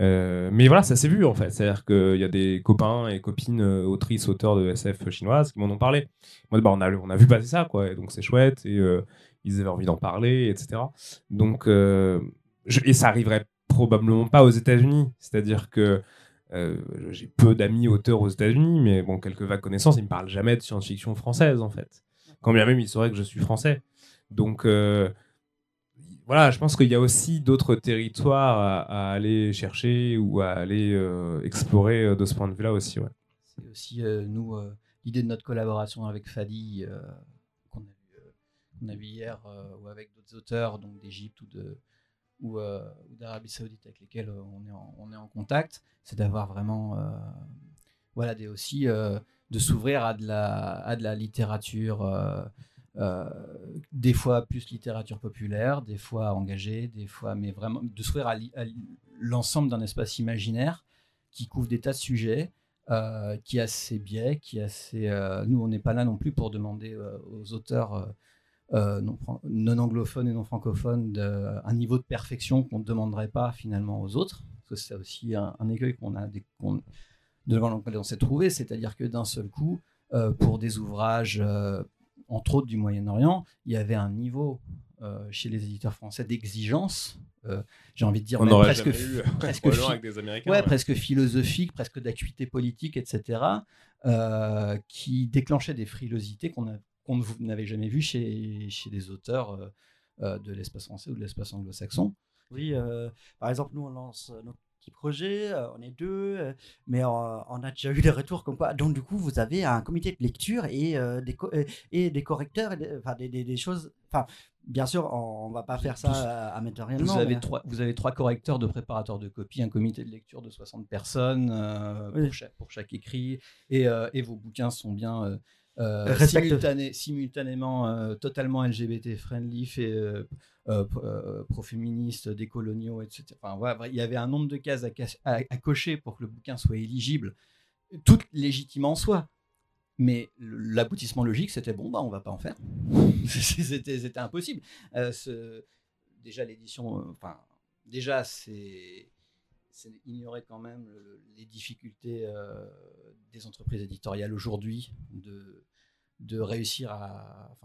S4: Euh, mais voilà, ça s'est vu en fait. C'est-à-dire qu'il y a des copains et copines euh, autrices, auteurs de SF chinoises qui m'en ont parlé. Moi, bah, on, a, on a vu passer ça, quoi. Donc c'est chouette. Et euh, ils avaient envie d'en parler, etc. Donc, et ça arriverait probablement pas aux États-Unis. C'est-à-dire que j'ai peu d'amis auteurs aux États-Unis, mais bon, quelques vagues connaissances, ils me parlent jamais de science-fiction française en fait. Quand bien même ils sauraient que je suis français. Donc voilà, je pense qu'il y a aussi d'autres territoires à, aller chercher ou à aller euh, explorer euh, de ce point de vue-là aussi.
S3: C'est aussi, euh, nous, l'idée de notre collaboration avec Fadi, qu'on a, vu hier, ou avec d'autres auteurs, d'Égypte ou d'Arabie Saoudite avec lesquels on est en, contact, c'est d'avoir vraiment, voilà, des, aussi de s'ouvrir à, à de la littérature. Euh, des fois plus littérature populaire, des fois engagée, des fois, mais vraiment de s'ouvrir à, l'ensemble d'un espace imaginaire qui couvre des tas de sujets, euh, qui a ses biais, qui a ses. Euh, nous, on n'est pas là non plus pour demander aux auteurs non, anglophones et non francophones un niveau de perfection qu'on ne demanderait pas finalement aux autres. Parce que c'est aussi un, écueil qu'on a, devant lequel on s'est trouvé, c'est-à-dire que d'un seul coup, pour des ouvrages entre autres du Moyen-Orient, il y avait un niveau euh, chez les éditeurs français d'exigence, euh, j'ai envie de dire,
S4: même
S3: presque,
S4: eu, [laughs]
S3: presque, avec des Américains, ouais, ouais. presque philosophique, presque d'acuité politique, etc., euh, qui déclenchait des frilosités qu'on qu n'avait jamais vues chez, chez des auteurs euh, de l'espace français ou de l'espace anglo-saxon.
S2: Oui, par exemple, nous, on lance notre petit projet, on est deux, mais on, a déjà eu des retours comme quoi. Donc, du coup, vous avez un comité de lecture et, euh, des, co et des correcteurs, et des, enfin, des, des, des choses. Enfin, bien sûr, on, on va pas faire ça amateuriellement.
S3: Vous avez, mais... trois, vous avez trois correcteurs de préparateurs de copie, un comité de lecture de 60 personnes euh, oui. pour, chaque, pour, chaque, écrit, et, euh, et, vos bouquins sont bien. Euh, simultané, simultanément euh, totalement LGBT friendly, fait euh, pro-féministe, décoloniaux, etc. Enfin, voilà, il y avait un nombre de cases à, à, à, cocher pour que le bouquin soit éligible, tout légitime en soi. Mais l'aboutissement logique, c'était bon, bah, on va pas en faire. [laughs] c'était impossible. Ce, déjà, l'édition, enfin, déjà, c'est ignorer quand même le, les difficultés euh, des entreprises éditoriales aujourd'hui de, réussir à,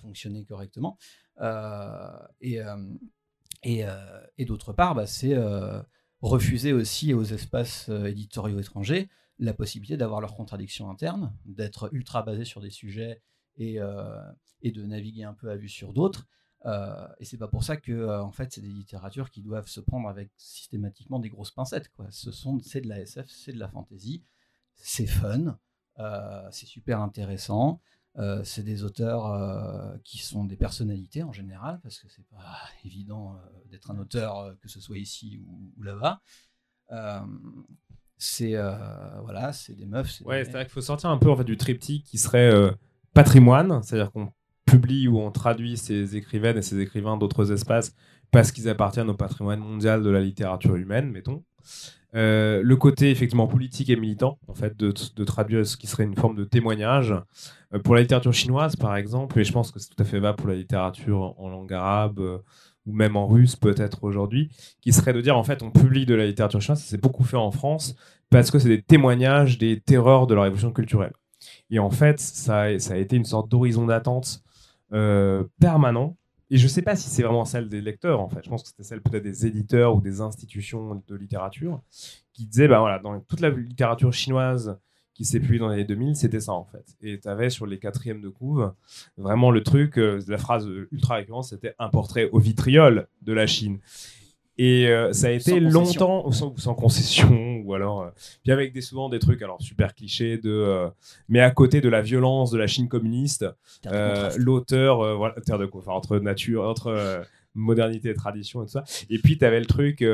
S3: fonctionner correctement. Euh, et, euh, et, d'autre part, bah, c'est refuser aussi aux espaces éditoriaux étrangers la possibilité d'avoir leurs contradictions internes, d'être ultra basés sur des sujets et, et de naviguer un peu à vue sur d'autres. Euh, et c'est pas pour ça que euh, en fait c'est des littératures qui doivent se prendre avec systématiquement des grosses pincettes quoi. Ce sont c'est de la SF, c'est de la fantasy, c'est fun, euh, c'est super intéressant. Euh, c'est des auteurs qui sont des personnalités en général parce que c'est pas [laughs] évident d'être un auteur que ce soit ici ou, ou là-bas. c'est voilà, c'est des meufs.
S4: Ouais, c'est vrai qu'il faut sortir un peu en fait du triptyque qui serait patrimoine, c'est-à-dire qu'on publie ou on traduit ces écrivaines et ces écrivains d'autres espaces parce qu'ils appartiennent au patrimoine mondial de la littérature humaine, mettons. Euh, le côté effectivement politique et militant, en fait, de, de, traduire ce qui serait une forme de témoignage. Euh, pour la littérature chinoise, par exemple, et je pense que c'est tout à fait va pour la littérature en, en langue arabe euh, ou même en russe peut-être aujourd'hui, qui serait de dire en fait on publie de la littérature chinoise, ça s'est beaucoup fait en France, parce que c'est des témoignages des terreurs de la révolution culturelle. Et en fait, ça, ça a été une sorte d'horizon d'attente euh, permanent et je sais pas si c'est vraiment celle des lecteurs en fait. Je pense que c'était celle peut-être des éditeurs ou des institutions de littérature qui disaient bah voilà dans toute la littérature chinoise qui s'est publiée dans les années 2000, c'était ça en fait. Et tu avais sur les quatrièmes de couve vraiment le truc, euh, la phrase ultra récurrente, c'était un portrait au vitriol de la Chine. Et euh, ça a été longtemps ou sans, sans concession, ou alors. euh, puis avec des, souvent des trucs, alors super clichés, de, euh, mais à côté de la violence de la Chine communiste, euh, l'auteur, voilà, terre de enfin, entre nature, entre modernité et tradition et tout ça. Et puis tu avais le truc,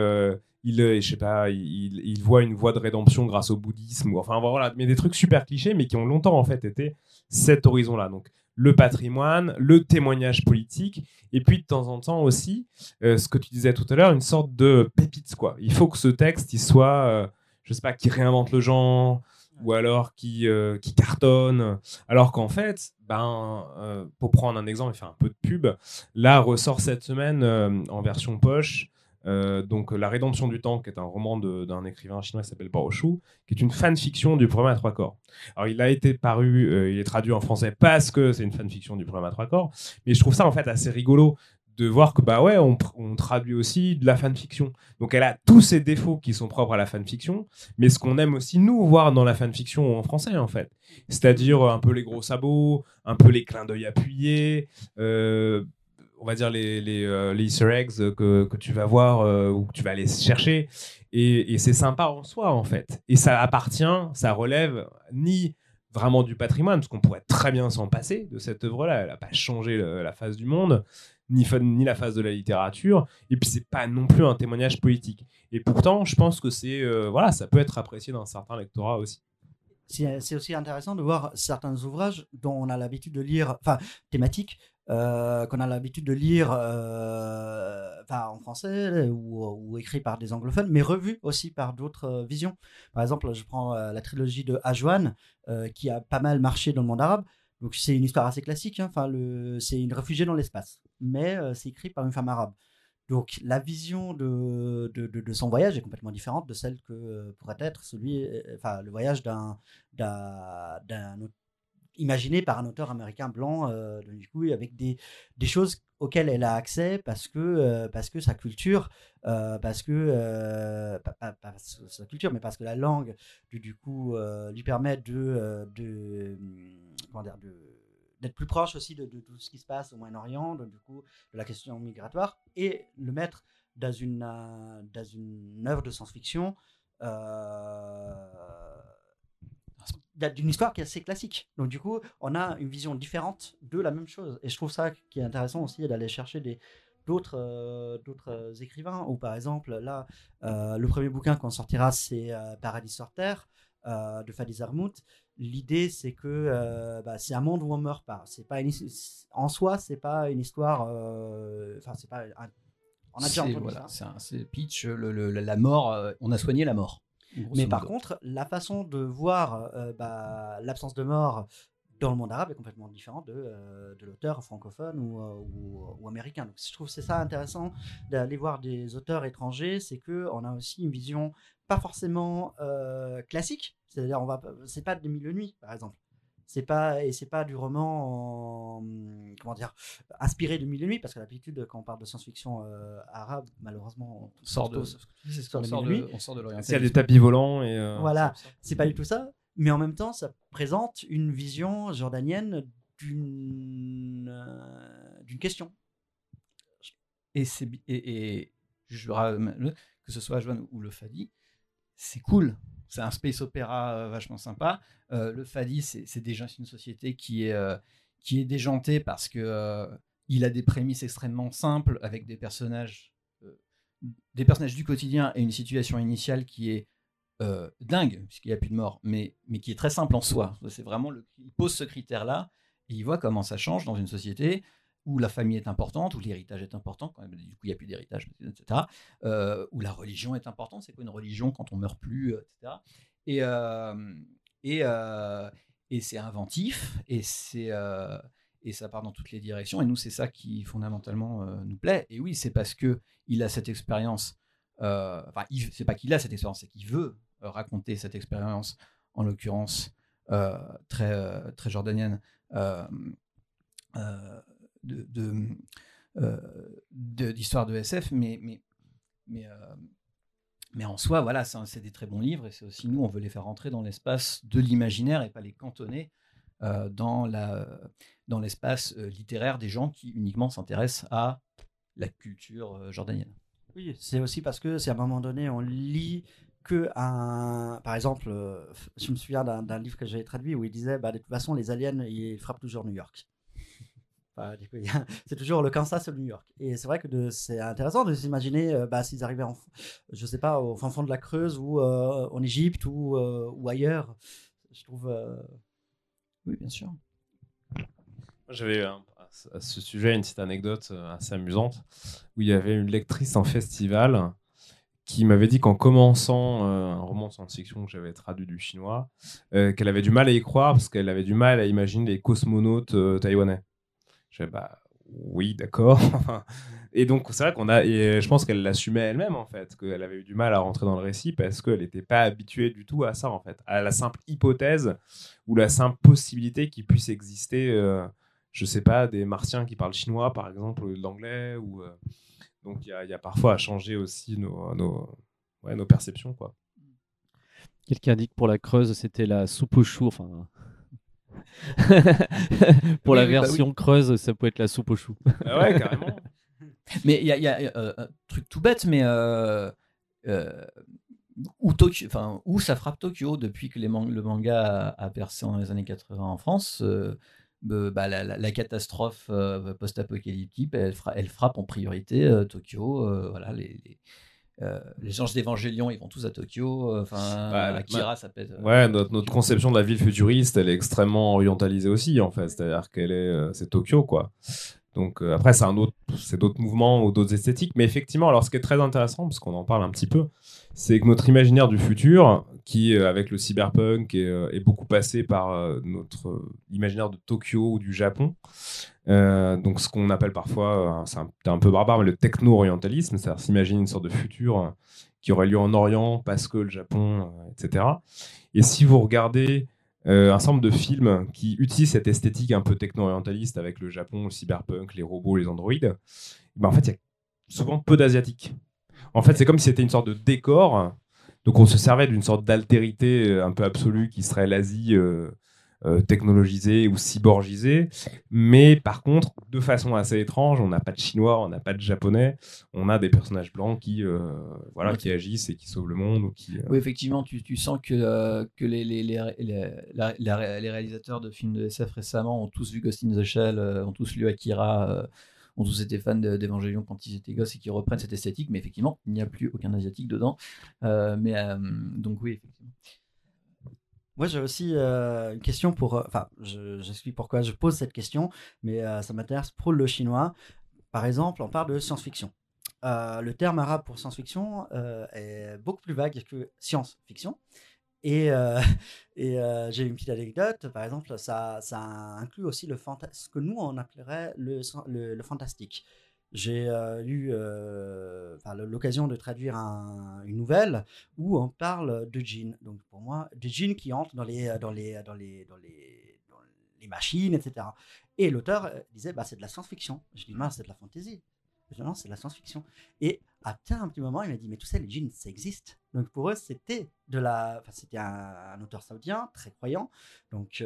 S4: il, euh, je sais pas, il, voit une voie de rédemption grâce au bouddhisme, ou enfin voilà, mais des trucs super clichés, mais qui ont longtemps en fait été cet horizon-là. Donc le patrimoine, le témoignage politique, et puis de temps en temps aussi, euh, ce que tu disais tout à l'heure, une sorte de pépite quoi. Il faut que ce texte, il soit, euh, je sais pas, qui réinvente le genre, ou alors qui, euh, qui cartonne. Alors qu'en fait, ben, pour prendre un exemple et faire un peu de pub, là ressort cette semaine en version poche. Euh, donc La Rédemption du Temps, qui est un roman d'un écrivain chinois qui s'appelle Bao Shu, qui est une fanfiction du problème à trois corps. Alors il a été paru, euh, il est traduit en français parce que c'est une fanfiction du problème à trois corps, mais je trouve ça en fait assez rigolo de voir que bah ouais, on, on traduit aussi de la fanfiction. Donc elle a tous ces défauts qui sont propres à la fanfiction, mais ce qu'on aime aussi nous voir dans la fanfiction en français en fait, c'est-à-dire un peu les gros sabots, un peu les clins d'œil appuyés, euh, on va dire les, euh, les easter eggs que, que tu vas voir euh, ou que tu vas aller chercher, et, c'est sympa en soi en fait. Et ça appartient, ça relève ni vraiment du patrimoine, parce qu'on pourrait très bien s'en passer de cette œuvre-là, elle n'a pas changé la face du monde, ni, ni la face de la littérature, et puis c'est pas non plus un témoignage politique. Et pourtant, je pense que c'est euh, voilà, ça peut être apprécié d'un certain lectorat aussi.
S2: C'est aussi intéressant de voir certains ouvrages dont on a l'habitude de lire, enfin thématiques, euh, qu'on a l'habitude de lire euh, en français ou, écrits par des anglophones, mais revus aussi par d'autres euh, visions. Par exemple, je prends la trilogie de Ajwan, qui a pas mal marché dans le monde arabe. Donc c'est une histoire assez classique, hein. c'est une réfugiée dans l'espace, mais c'est écrit par une femme arabe. Donc la vision de, son voyage est complètement différente de celle que pourrait être celui, enfin le voyage d'un, d'un, d'un imaginé par un auteur américain blanc, euh, du coup avec des, des choses auxquelles elle a accès parce que euh, parce que sa culture, euh, parce que pas, sa culture, mais parce que la langue du, du coup lui permet de de hum, comment dire d'être plus proche aussi de, tout ce qui se passe au Moyen-Orient, du coup de la question migratoire, et le mettre dans une, dans une œuvre de science-fiction d'une histoire qui est assez classique. Donc du coup, on a une vision différente de la même chose. Et je trouve ça qui est intéressant aussi d'aller chercher des d'autres euh, d'autres euh, écrivains ou par exemple là euh, le premier bouquin qu'on sortira c'est euh, Paradis sur Terre de Fadi Zarmout l'idée c'est que euh, bah, c'est un monde où on meurt pas c'est pas une en soi c'est pas une histoire enfin c'est pas un- on a déjà
S3: C'est-
S2: entendu
S3: voilà,
S2: ça
S3: c'est un- c'est pitch, le- le- la mort, on a soigné la mort.
S2: Mais par contre, la façon de voir euh, bah, l'absence de mort dans le monde arabe est complètement différente de, euh, de l'auteur francophone ou, euh, ou, ou américain. Donc, je trouve c'est ça intéressant d'aller voir des auteurs étrangers, c'est que on a aussi une vision pas forcément euh, classique. C'est-à-dire, on va, c'est pas des mille nuits, par exemple. C'est pas et c'est pas du roman en- comment dire inspiré de mille nuits parce que d'habitude quand on parle de science-fiction euh, arabe malheureusement
S3: on sort de, on sort de, on sort
S4: des tapis volants et. euh,
S2: Voilà.
S4: c'est-
S2: pas du tout ça, mais en même temps, ça présente une vision jordanienne d'une euh, d'une question.
S3: et, c'est et, et je que ce soit Joanne ou le Fadi, c'est cool. C'est un space opéra euh, vachement sympa. Euh, le Fadi, c'est déjà une société qui est, euh, qui est déjantée parce que il a des prémices extrêmement simples avec des personnages, des personnages du quotidien et une situation initiale qui est dingue puisqu'il n'y a plus de mort, mais, mais qui est très simple en soi. C'est vraiment il pose ce critère-là et il voit comment ça change dans une société où la famille est importante, où l'héritage est important, quand même, du coup il n'y a plus d'héritage, etc. euh, où la religion est importante, c'est quoi une religion quand on meurt plus, etc. Et, euh, euh, et c'est inventif, et, ça part dans toutes les directions, et nous c'est ça qui fondamentalement nous plaît. Et oui, c'est parce que il a cette expérience, enfin c'est pas qu'il a cette expérience, c'est qu'il veut raconter cette expérience, en l'occurrence très, très jordanienne. euh, euh, de, de, d'histoire de, SF, mais, mais, mais, mais en soi, voilà, c'est des très bons livres et c'est aussi nous, on veut les faire rentrer dans l'espace de l'imaginaire et pas les cantonner dans la dans l'espace littéraire des gens qui uniquement s'intéressent à la culture jordanienne.
S2: Oui, c'est aussi parce que si à un moment donné on lit que un, par exemple, je me souviens d'un livre que j'avais traduit où il disait, bah, de toute façon, les aliens, ils frappent toujours New York. [laughs] c'est toujours le Kansas ou le New York. Et c'est vrai que c'est intéressant de s'imaginer bah, s'ils arrivaient, en, je sais pas, au fin fond de la Creuse ou en Égypte ou, ou, ailleurs. Je trouve.
S3: Oui, bien sûr.
S4: J'avais à ce sujet une petite anecdote assez amusante où il y avait une lectrice en festival qui m'avait dit qu'en commençant un roman de science-fiction que j'avais traduit du chinois, qu'elle avait du mal à y croire parce qu'elle avait du mal à imaginer les cosmonautes taïwanais. Je bah oui, d'accord. [laughs] et donc, c'est vrai qu'on a, et je pense qu'elle l'assumait elle-même, en fait, qu'elle avait eu du mal à rentrer dans le récit parce qu'elle n'était pas habituée du tout à ça, en fait, à la simple hypothèse ou la simple possibilité qu'il puisse exister, euh, je sais pas, des martiens qui parlent chinois, par exemple, ou l'anglais, ou. Euh, donc, il y, a parfois à changer aussi nos, nos, nos perceptions, quoi.
S1: Quelqu'un dit que pour la Creuse, c'était la soupe au chou, enfin, [laughs] Pour la bah version creuse, ça peut être la soupe au chou.
S4: Ah ouais, carrément. [laughs]
S3: mais il y a, euh, un truc tout bête, mais euh, euh, où, Tokyo, où ça frappe Tokyo depuis que les le manga a, percé dans les années 80 en France. Bah, la, catastrophe post-apocalyptique, elle, elle, frappe en priorité Tokyo. voilà, les, euh, les anges d'Évangélion, ils vont tous à Tokyo. Euh, enfin, bah, Akira, ça pète.
S4: Euh, ouais, notre, notre, conception de la ville futuriste, elle est extrêmement orientalisée aussi, en fait. C'est-à-dire qu'elle est, c'est Tokyo, quoi. Donc après, c'est un autre, c'est d'autres mouvements ou d'autres esthétiques. Mais effectivement, alors ce qui est très intéressant, parce qu'on en parle un petit peu, c'est que notre imaginaire du futur, qui avec le cyberpunk est, beaucoup passé par notre imaginaire de Tokyo ou du Japon, euh, donc ce qu'on appelle parfois, euh, c'est un, peu barbare, mais le techno-orientalisme, c'est-à-dire s'imaginer une sorte de futur euh, qui aurait lieu en Orient parce que le Japon, etc. Et si vous regardez un certain nombre de films qui utilisent cette esthétique un peu techno-orientaliste avec le Japon, le cyberpunk, les robots, les androïdes, ben en fait, il y a souvent peu d'asiatiques. En fait, c'est comme si c'était une sorte de décor. Donc on se servait d'une sorte d'altérité un peu absolue qui serait l'Asie euh, technologisé ou cyborgisé. Mais par contre, de façon assez étrange, on n'a pas de chinois, on n'a pas de japonais, on a des personnages blancs qui, euh, voilà, qui agissent et qui sauvent le monde. Ou qui,
S3: euh, Oui, effectivement, tu, tu sens que, que les, les, les, les, réalisateurs de films de SF récemment ont tous vu Ghost in the Shell, ont tous lu Akira ont tous été fans d'Evangelion quand ils étaient gosses et qui reprennent cette esthétique, mais effectivement, il n'y a plus aucun asiatique dedans. mais donc oui, effectivement.
S2: Moi, j'ai aussi euh, une question pour. Euh, enfin, j'explique pourquoi je pose cette question, mais euh, ça m'intéresse pour le chinois. Par exemple, on parle de science-fiction. le terme arabe pour science-fiction est beaucoup plus vague que science-fiction. Et, [laughs] j'ai une petite anecdote. Par exemple, ça, inclut aussi le ce que nous, on appellerait le, le, le fantastique j'ai euh, eu euh, l'occasion de traduire une nouvelle où on parle de djinns. Donc pour moi, de djinns qui entrent dans les, dans les, dans les, dans les, dans les machines, etc. Et l'auteur euh, disait, bah, c'est de la science-fiction. Je dis, mince, c'est de la fantaisie. Je dis, non, c'est de la science-fiction. Et après un petit moment, il m'a dit, mais tout ça, les djinns, ça existe. Donc pour eux, c'était de la, c'était un, auteur saoudien très croyant. Donc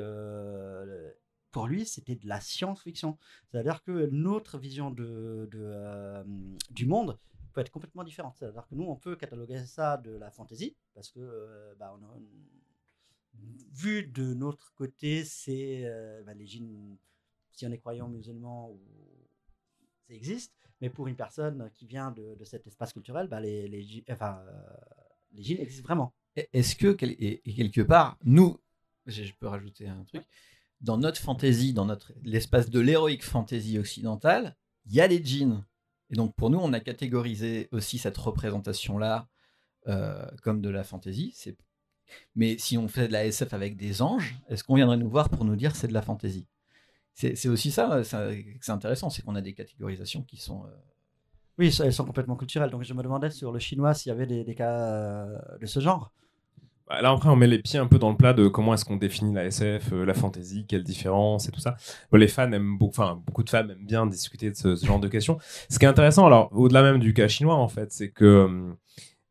S2: pour lui, c'était de la science-fiction. C'est-à-dire que notre vision de, euh, du monde peut être complètement différente. C'est-à-dire que nous, on peut cataloguer ça de la fantaisie, parce que, euh, bah, on a vu de notre côté, c'est euh, bah, les djinns, si on est croyant musulman, ça existe. Mais pour une personne qui vient de, cet espace culturel, bah, les, les, enfin, les djinns existent vraiment.
S3: Est-ce que, et, quelque part, nous, je peux rajouter un truc, dans notre fantasy, dans notre l'espace de l'héroïque fantasy occidentale, il y a les djinns. Et donc pour nous, on a catégorisé aussi cette représentation-là euh, comme de la fantasy. Mais si on fait de la SF avec des anges, est-ce qu'on viendrait nous voir pour nous dire c'est de la fantasy? C'est aussi ça, c'est intéressant, c'est qu'on a des catégorisations qui sont... Euh,
S2: oui, elles sont complètement culturelles. Donc je me demandais sur le chinois s'il y avait des, cas euh, de ce genre.
S4: Bah, Là, après, on met les pieds un peu dans le plat de comment est-ce qu'on définit la SF, euh, la fantasy, quelle différence et tout ça. Les fans aiment beaucoup, enfin, beaucoup de fans aiment bien discuter de ce, genre de questions. Ce qui est intéressant, alors, au-delà même du cas chinois, en fait, c'est que.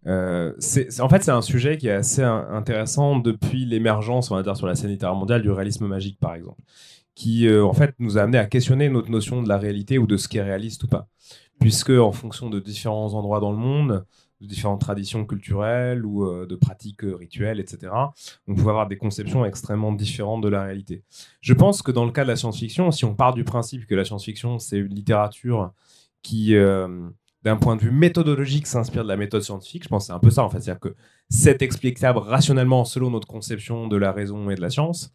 S4: euh, c'est, en fait, c'est un sujet qui est assez in- intéressant depuis l'émergence, on va dire, sur la scène littéraire mondiale du réalisme magique, par exemple, qui, euh, en fait, nous a amené à questionner notre notion de la réalité ou de ce qui est réaliste ou pas. Puisque, en fonction de différents endroits dans le monde, de différentes traditions culturelles ou euh, de pratiques euh, rituelles, etc. On peut avoir des conceptions extrêmement différentes de la réalité. Je pense que dans le cas de la science-fiction, si on part du principe que la science-fiction, c'est une littérature qui, euh, d'un point de vue méthodologique, s'inspire de la méthode scientifique, je pense que c'est un peu ça, en fait. C'est-à-dire que c'est explicable rationnellement selon notre conception de la raison et de la science.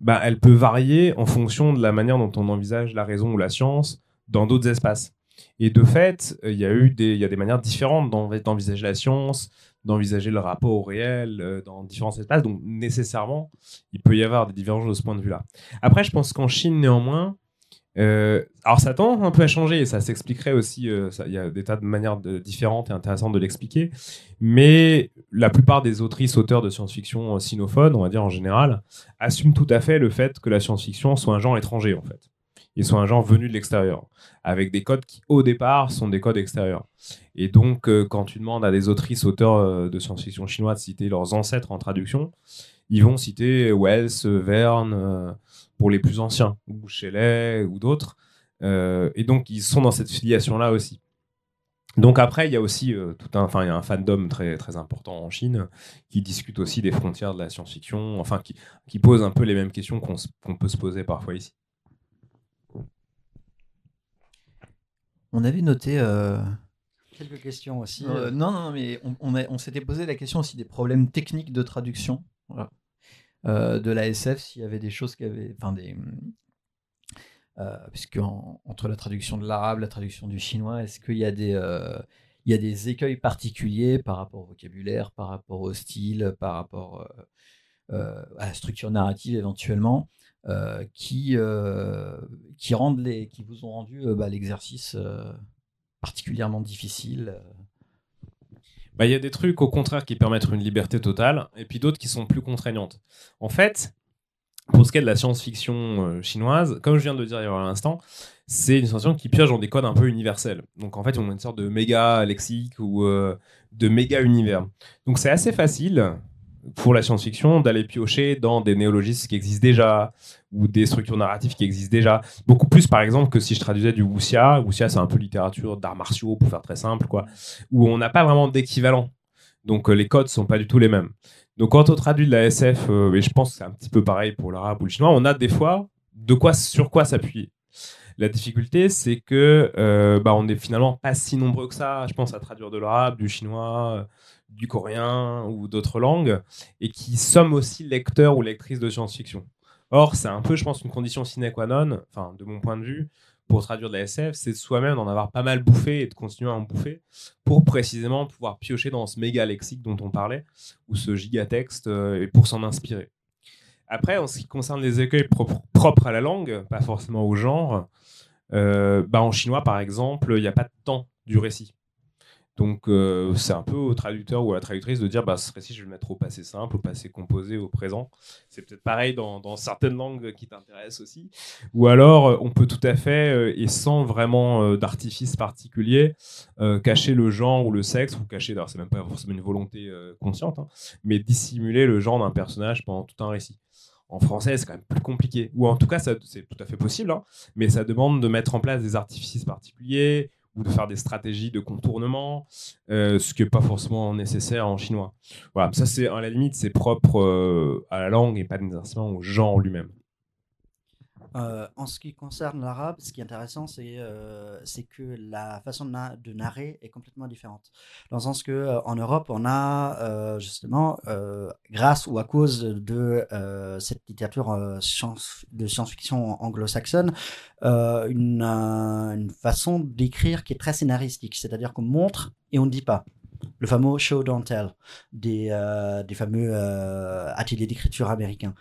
S4: Bah, elle peut varier en fonction de la manière dont on envisage la raison ou la science dans d'autres espaces. Et de fait, euh, il y a eu des, manières différentes d'en- d'envisager la science, d'envisager le rapport au réel euh, dans différents espaces. Donc, nécessairement, il peut y avoir des divergences de ce point de vue-là. Après, je pense qu'en Chine, néanmoins, euh, alors ça tend un peu à changer et ça s'expliquerait aussi. Il y a des tas de manières différentes et intéressantes de l'expliquer. Mais la plupart des autrices, auteurs de science-fiction sinophones, on va dire en général, assument tout à fait le fait que la science-fiction soit un genre étranger, en fait. Et soit un genre venu de l'extérieur avec des codes qui, au départ, sont des codes extérieurs. Et donc, euh, quand tu demandes à des autrices, auteurs euh, de science-fiction chinois de citer leurs ancêtres en traduction, ils vont citer Wells, Verne, euh, pour les plus anciens, ou Shelley, ou d'autres. Et donc, ils sont dans cette filiation-là aussi. Donc après, il y a aussi tout un, enfin, il y a un fandom très, très important en Chine qui discute aussi des frontières de la science-fiction, enfin, qui, pose un peu les mêmes questions qu'on peut se poser parfois ici.
S3: On avait noté. euh,
S2: Quelques questions aussi.
S3: euh, non, non, non, mais on, on a- on s'était posé la question aussi des problèmes techniques de traduction voilà. Euh, de la SF, s'il y avait des choses qui avaient. Enfin, des. Euh, puisque en- entre la traduction de l'arabe, la traduction du chinois, est-ce qu'il y a des. euh, il y a des écueils particuliers par rapport au vocabulaire, par rapport au style, par rapport euh, euh, à la structure narrative éventuellement, euh, qui, euh, qui, rendent les, qui vous ont rendu euh, bah, l'exercice euh, particulièrement difficile. euh.
S4: Bah, il y a des trucs au contraire qui permettent une liberté totale, et puis d'autres qui sont plus contraignantes. En fait, pour ce qui est de la science-fiction euh, chinoise, comme je viens de le dire il y a un c'est une science-fiction qui pioche dans des codes un peu universels. Donc en fait, on a une sorte de méga lexique ou euh, de méga univers. Donc c'est assez facile pour la science-fiction d'aller piocher dans des néologismes qui existent déjà ou des structures narratives qui existent déjà. Beaucoup plus, par exemple, que si je traduisais du wuxia. Wuxia, c'est un peu littérature d'arts martiaux, pour faire très simple, quoi, où on n'a pas vraiment d'équivalent. Donc euh, les codes sont pas du tout les mêmes. Donc quand on traduit de la SF, euh, et je pense que c'est un petit peu pareil pour l'arabe ou le chinois, on a des fois de quoi, sur quoi s'appuyer. La difficulté, c'est que euh, bah, on n'est finalement pas si nombreux que ça, je pense, à traduire de l'arabe, du chinois, du coréen ou d'autres langues, et qui sommes aussi lecteurs ou lectrices de science-fiction. Or, c'est un peu, je pense, une condition sine qua non, enfin, de mon point de vue, pour traduire de la SF, c'est soi-même d'en avoir pas mal bouffé et de continuer à en bouffer pour précisément pouvoir piocher dans ce méga lexique dont on parlait, ou ce gigatexte, euh, et pour s'en inspirer. Après, en ce qui concerne les écueils propres à la langue, pas forcément au genre, euh, bah en chinois, par exemple, il n'y a pas de temps du récit. Donc, euh, c'est un peu au traducteur ou à la traductrice de dire bah, ce récit, je vais le mettre au passé simple, au passé composé, au présent. C'est peut-être pareil dans, certaines langues qui t'intéressent aussi. Ou alors, euh, on peut tout à fait, euh, et sans vraiment d'artifice particulier, cacher le genre ou le sexe, ou cacher, alors c'est même pas forcément une volonté consciente, hein, mais dissimuler le genre d'un personnage pendant tout un récit. En français, c'est quand même plus compliqué. Ou en tout cas, c'est tout à fait possible, hein, mais ça demande de mettre en place des artifices particuliers ou de faire des stratégies de contournement, euh, ce qui n'est pas forcément nécessaire en chinois. Voilà, ça c'est à la limite, c'est propre euh, à la langue et pas nécessairement au genre lui-même.
S2: Euh, en ce qui concerne l'arabe, ce qui est intéressant, c'est euh, que la façon de, na- de narrer est complètement différente. Dans le sens que euh, en Europe, on a euh, justement, grâce ou à cause de cette littérature de science-fiction anglo-saxonne, une, façon d'écrire qui est très scénaristique. C'est-à-dire qu'on montre et on ne dit pas. Le fameux show don't tell des, fameux ateliers d'écriture américains.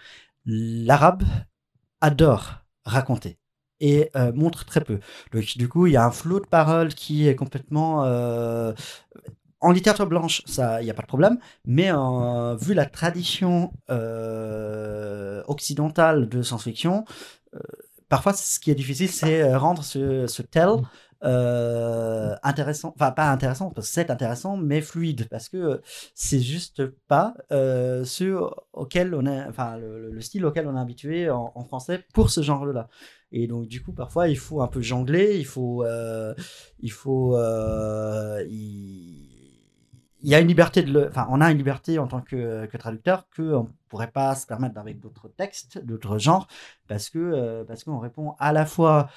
S2: L'arabe adore raconter et euh, montre très peu. Donc, du coup, il y a un flot de paroles qui est complètement. euh, en littérature blanche, il n'y a pas de problème, mais vu la tradition euh, occidentale de science-fiction, parfois ce qui est difficile, c'est rendre ce, ce tel euh, intéressant, enfin pas intéressant, parce que c'est intéressant, mais fluide, parce que c'est juste pas euh, ce auquel on est, enfin le, le style auquel on est habitué en, français pour ce genre-là. Et donc du coup, parfois, il faut un peu jongler, il faut, euh, il faut, euh, il, y a une liberté de le, enfin, on a une liberté en tant que, que traducteur que on pourrait pas se permettre avec d'autres textes, d'autres genres, parce que euh, parce qu'on répond à la fois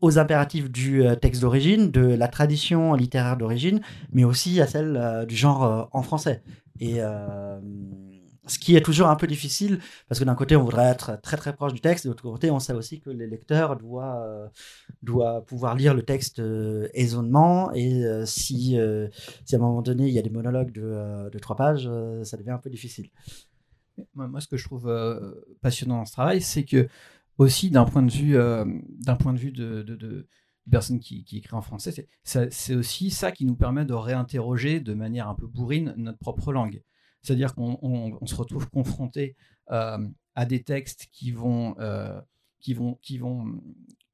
S2: aux impératifs du euh, texte d'origine, de la tradition littéraire d'origine, mais aussi à celle euh, du genre euh, en français. Et ce qui est toujours un peu difficile, parce que d'un côté, on voudrait être très très proche du texte, de l'autre côté, on sait aussi que les lecteurs doivent, euh, doivent pouvoir lire le texte euh, aisément, et si, si à un moment donné, il y a des monologues de, trois pages, ça devient un peu difficile.
S3: Moi, ce que je trouve passionnant dans ce travail, c'est que aussi d'un point de vue, euh, d'un point de vue de, de, de personne qui, qui écrit en français, c'est- aussi ça qui nous permet de réinterroger de manière un peu bourrine notre propre langue. C'est-à-dire qu'on on- on se retrouve confronté euh, à des textes qui vont, euh, qui vont, qui vont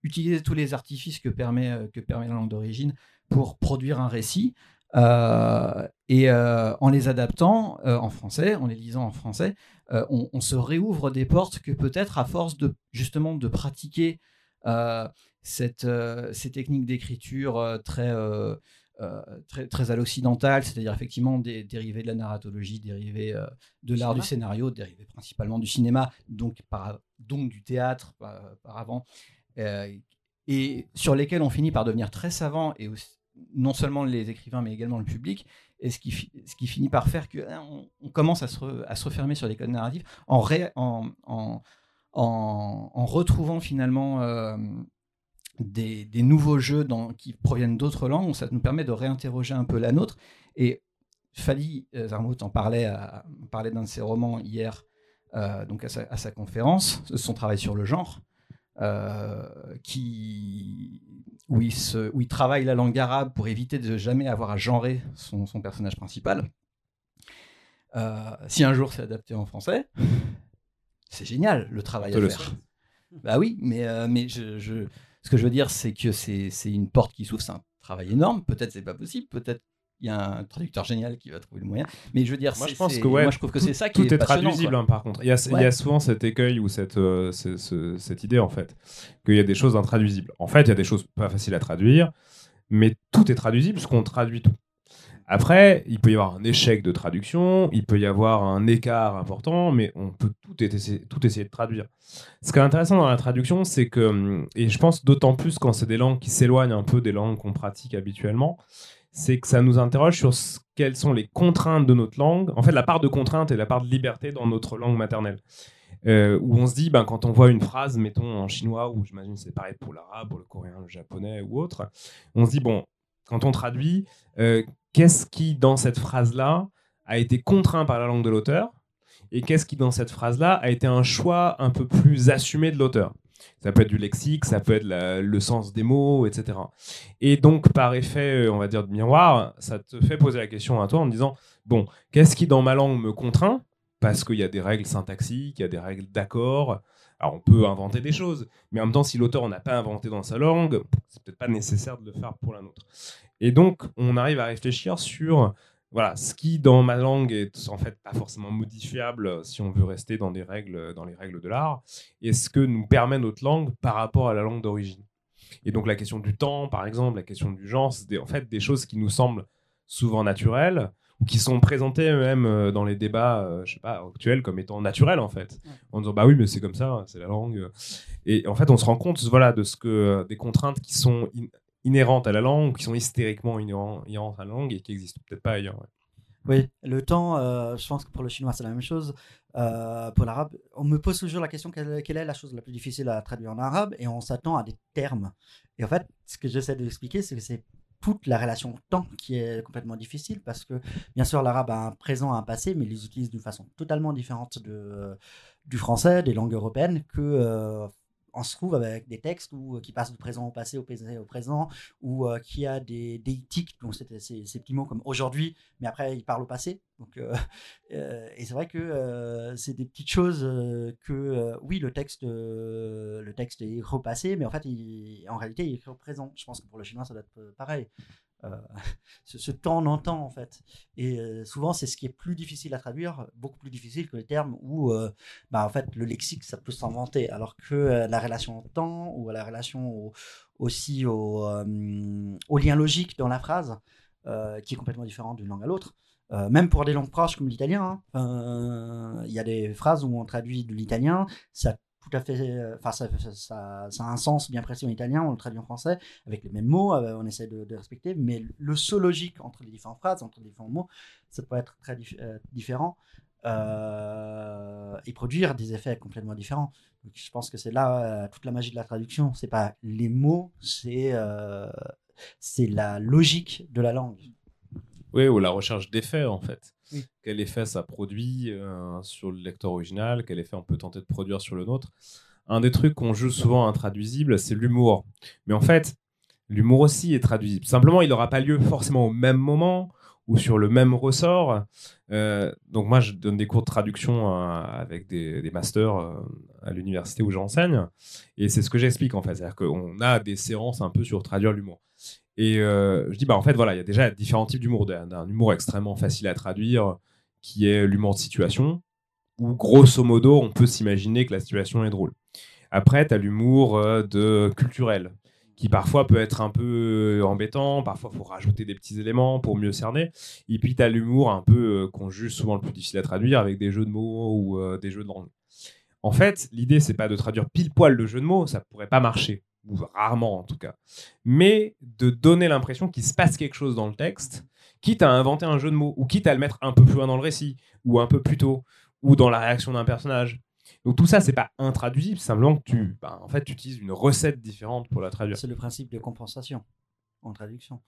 S3: utiliser tous les artifices que permet, que permet la langue d'origine pour produire un récit. Euh, et euh, en les adaptant euh, en français, en les lisant en français, on, on se réouvre des portes que peut-être à force de justement de pratiquer cette, ces techniques d'écriture très, euh, très, très à l'occidental, c'est-à-dire effectivement des dérivés de la narratologie, dérivés euh, de l'art du scénario, dérivés principalement du cinéma, donc, par, donc du théâtre par, par avant, euh, et sur lesquels on finit par devenir très savant, et aussi- non seulement les écrivains, mais également le public, et ce qui, finit par faire qu'on on, on commence à se, refermer sur les codes narratifs en, retrouvant finalement euh, des, nouveaux jeux qui proviennent d'autres langues, ça nous permet de réinterroger un peu la nôtre. Et Fali euh, Zarmouth en parlait, à- parlait d'un de ses romans hier, euh, donc à sa conférence, son travail sur le genre, euh, qui, où, il se, où il travaille la langue arabe pour éviter de jamais avoir à genrer son, son personnage principal. Euh, si un jour c'est adapté en français, c'est génial le travail à
S4: le
S3: faire. Bah oui, mais, euh, mais je, je- ce que je veux dire, c'est que c'est c'est une porte qui s'ouvre, c'est un travail énorme. Peut-être c'est pas possible, peut-être il y a un traducteur génial qui va trouver le moyen. Mais je veux dire,
S4: Moi, je pense que ouais,
S3: moi je trouve que c'est ça qui
S4: tout
S3: est,
S4: est, traduisible hein, par contre. Il y, a, il y a
S3: Ouais.
S4: souvent cet écueil ou cette, euh, ce- ce- cette idée en fait qu'il y a des choses intraduisibles. En fait, il y a des choses pas faciles à traduire, mais tout est traduisible parce qu'on traduit tout. Après, il peut y avoir un échec de traduction, il peut y avoir un écart important, mais on peut tout essayer, tout essayer de traduire. Ce qui est intéressant dans la traduction, c'est que, hum, et je pense d'autant plus quand c'est des langues qui s'éloignent un peu des langues qu'on pratique habituellement, c'est que ça nous interroge sur quelles sont les contraintes de notre langue, en fait la part de contrainte et la part de liberté dans notre langue maternelle. Euh, où on se dit, ben, quand on voit une phrase, mettons en chinois, ou j'imagine c'est pareil pour l'arabe, pour le coréen, le japonais ou autre, on se dit, bon, quand on traduit, euh, qu'est-ce qui dans cette phrase-là a été contraint par la langue de l'auteur et qu'est-ce qui dans cette phrase-là a été un choix un peu plus assumé de l'auteur? Ça peut être du lexique, ça peut être le sens des mots, etc. Et donc, par effet, euh, on va dire, de miroir, ça te fait poser la question à toi en disant, bon, qu'est-ce qui dans ma langue me contraint? Parce qu'il y a des règles syntaxiques, il y a des règles d'accord. Alors, on peut inventer des choses, mais en même temps, si l'auteur n'a pas inventé dans sa langue, c'est peut-être pas nécessaire de le faire pour la nôtre. Et donc, on arrive à réfléchir sur voilà, ce qui dans ma langue est en fait pas forcément modifiable euh, si on veut rester dans des règles, dans les règles de l'art, et ce que nous permet notre langue par rapport à la langue d'origine. Et donc la question du temps, par exemple, la question du genre, c'est en fait des choses qui nous semblent souvent naturelles ou qui sont présentées même euh, dans les débats, euh, je sais pas, actuels comme étant naturelles en fait, en disant bah oui mais c'est comme ça, c'est la langue. Et en fait on se rend compte voilà de ce que euh, des contraintes qui sont in- inhérentes à la langue, qui sont hystériquement inhérentes à la langue et qui existent peut-être pas ailleurs.
S2: Oui, le temps, euh, je pense que pour le chinois, c'est la même chose. Euh, pour l'arabe, on me pose toujours la question quelle, est la chose la plus difficile à traduire en arabe et on s'attend à des termes. Et en fait, ce que j'essaie d'expliquer, c'est que c'est toute la relation temps qui est complètement difficile parce que, bien sûr, l'arabe a un présent, un passé, mais ils utilisent d'une façon totalement différente du français, des langues européennes, que euh, on se trouve avec des textes où, qui passent du présent au passé, au passé au présent, ou qui a des déictiques, donc c'est ces, petits mots comme aujourd'hui, mais après il parle au passé. Donc, [laughs] et c'est vrai que c'est des petites choses que, oui, le texte, le texte est écrit au passé, mais en fait, en réalité, il est au présent. Je pense que pour le chinois, ça doit être pareil. Euh, [laughs] ce, temps en temps en fait. Et euh, souvent c'est ce qui est plus difficile à traduire, beaucoup plus difficile que les termes où euh, bah, en fait le lexique ça peut s'inventer, alors que la relation au temps ou la relation aussi au, lien logique dans la phrase, qui est complètement différent d'une langue à l'autre. même pour des langues proches comme l'italien, hein, il y a des phrases où on traduit de l'italien, ça tout à fait. Euh, enfin, ça, a un sens bien précis en italien, on le traduit en français avec les mêmes mots, euh, on essaie de, respecter, mais le saut logique entre les différentes phrases, entre les différents mots, ça peut être très euh, différent et produire des effets complètement différents. Je pense que c'est là toute la magie de la traduction. C'est pas les mots, c'est c'est la logique de la langue.
S4: Oui, ou la recherche d'effets en fait. Quel effet ça produit euh, sur le lecteur original? Quel effet on peut tenter de produire sur le nôtre? Un des trucs qu'on joue souvent intraduisible, c'est l'humour. Mais en fait, l'humour aussi est traduisible. Simplement, il n'aura pas lieu forcément au même moment ou sur le même ressort. Euh, donc moi, je donne des cours de traduction euh, avec des, masters à l'université où j'enseigne. Et c'est ce que j'explique en fait. C'est-à-dire qu'on a des séances un peu sur traduire l'humour. Et euh, je dis, bah, en fait, voilà, il y a déjà différents types d'humour. D'un humour extrêmement facile à traduire, qui est l'humour de situation, où grosso modo, on peut s'imaginer que la situation est drôle. Après, tu as l'humour euh, de culturel, qui parfois peut être un peu euh, embêtant, parfois il faut rajouter des petits éléments pour mieux cerner. Et puis tu as l'humour un peu qu'on juge souvent le plus difficile à traduire avec des jeux de mots ou des jeux de langue. En fait, l'idée, c'est pas de traduire pile poil le jeu de mots, ça pourrait pas marcher ou rarement en tout cas, mais de donner l'impression qu'il se passe quelque chose dans le texte, quitte à inventer un jeu de mots, ou quitte à le mettre un peu plus loin dans le récit, ou un peu plus tôt, ou dans la réaction d'un personnage. Donc tout ça, c'est pas intraduisible, simplement que tu, bah, en fait, tu utilises une recette différente pour la traduire.
S2: C'est le principe de compensation en traduction.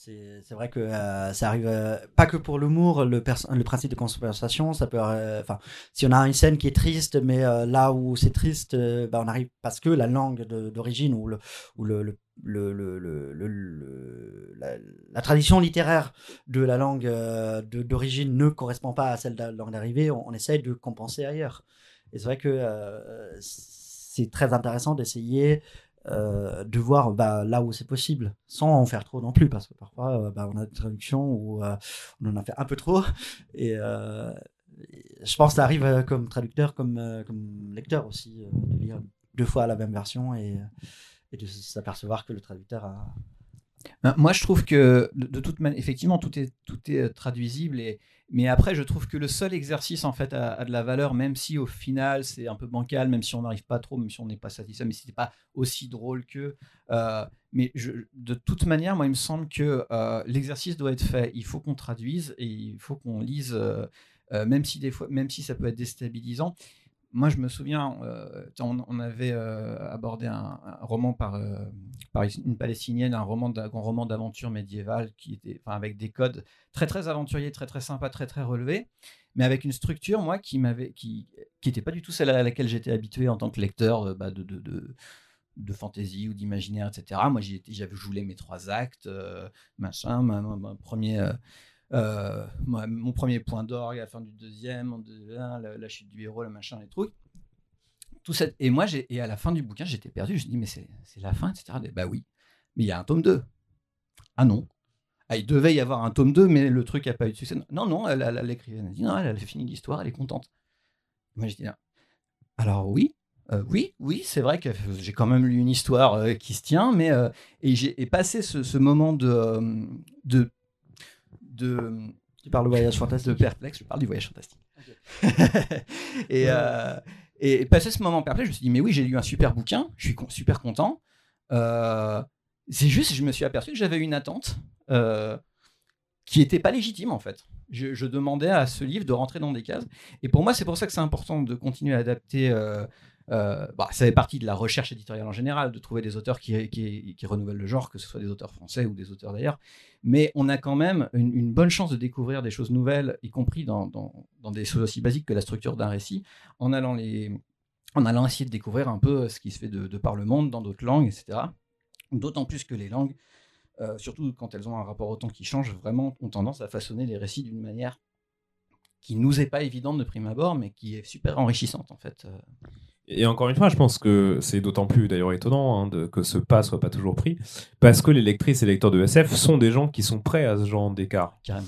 S2: C'est vrai que euh, ça arrive euh, pas que pour l'humour, le, principe de compensation, ça peut. Euh, enfin, si on a une scène qui est triste, mais là où c'est triste, bah, on arrive parce que la langue d'origine ou, le, ou le, le, le la, tradition littéraire de la langue d'origine ne correspond pas à celle de la langue d'arrivée, on, essaye de compenser ailleurs. Et c'est vrai que c'est très intéressant d'essayer euh, de voir bah, là où c'est possible, sans en faire trop non plus, parce que parfois euh, bah, on a des traductions où euh, on en a fait un peu trop. Et je pense que ça arrive comme traducteur, comme, comme lecteur aussi, de lire deux fois la même version et, de s'apercevoir que le traducteur a.
S3: Ben, moi, je trouve que de, toute manière, effectivement, tout est, tout est traduisible et, mais après, je trouve que le seul exercice en fait a, de la valeur, même si au final c'est un peu bancal, même si on n'arrive pas trop, même si on n'est pas satisfait, mais c'était pas aussi drôle que. Euh, mais de toute manière, moi, il me semble que euh, l'exercice doit être fait. Il faut qu'on traduise et il faut qu'on lise, euh, même si des fois, même si ça peut être déstabilisant moi, je me souviens, euh, on, avait euh, abordé un, roman par, euh, une palestinienne, un roman, roman d'aventure médiévale qui était, avec des codes très très aventuriers, très très sympas, très très relevés, mais avec une structure, moi, qui m'avait, qui, qui n'était pas du tout celle à laquelle j'étais habitué en tant que lecteur bah, de, de, de de fantaisie ou d'imaginaire, etc. Moi, j'avais joué mes trois actes, machin, mon premier, mon premier point d'orgue la fin du deuxième, la, chute du héros, le machin, les trucs. Tout ça, et moi, et à la fin du bouquin, j'étais perdu. Je dis, mais c'est la fin, etc. bah oui, mais il y a un tome 2. Ah non. Ah, il devait y avoir un tome 2, mais le truc n'a pas eu de succès. Non, non, l'écrivaine a dit, non, elle a fini l'histoire, elle est contente. Moi, je dis, alors oui, euh, oui, oui, c'est vrai que j'ai quand même lu une histoire euh, qui se tient, mais et j'ai passé ce, moment de de.
S2: Tu parles du voyage fantastique.
S3: De perplexe, je parle du voyage fantastique. [laughs] et, euh, et passé ce moment perplexe, je me suis dit, mais oui, j'ai lu un super bouquin, je suis super content. Euh, c'est juste, je me suis aperçu que j'avais une attente euh, qui n'était pas légitime en fait. Je, je, demandais à ce livre de rentrer dans des cases. Et pour moi, c'est pour ça que c'est important de continuer à adapter euh, euh, bah, ça fait partie de la recherche éditoriale en général, de trouver des auteurs qui, renouvellent le genre, que ce soit des auteurs français ou des auteurs d'ailleurs. Mais on a quand même une, bonne chance de découvrir des choses nouvelles, y compris dans, des choses aussi basiques que la structure d'un récit, en allant les, essayer de découvrir un peu ce qui se fait de, de par le monde dans d'autres langues, etc. D'autant plus que les langues, euh, surtout quand elles ont un rapport au temps qui change, vraiment ont tendance à façonner les récits d'une manière qui nous est pas évidente de prime abord, mais qui est super enrichissante en fait.
S4: Et encore une fois, je pense que c'est d'autant plus d'ailleurs étonnant hein, de- que ce pas soit pas toujours pris, parce que les lectrices et lecteurs de SF sont des gens qui sont prêts à ce genre d'écart.
S3: carrément.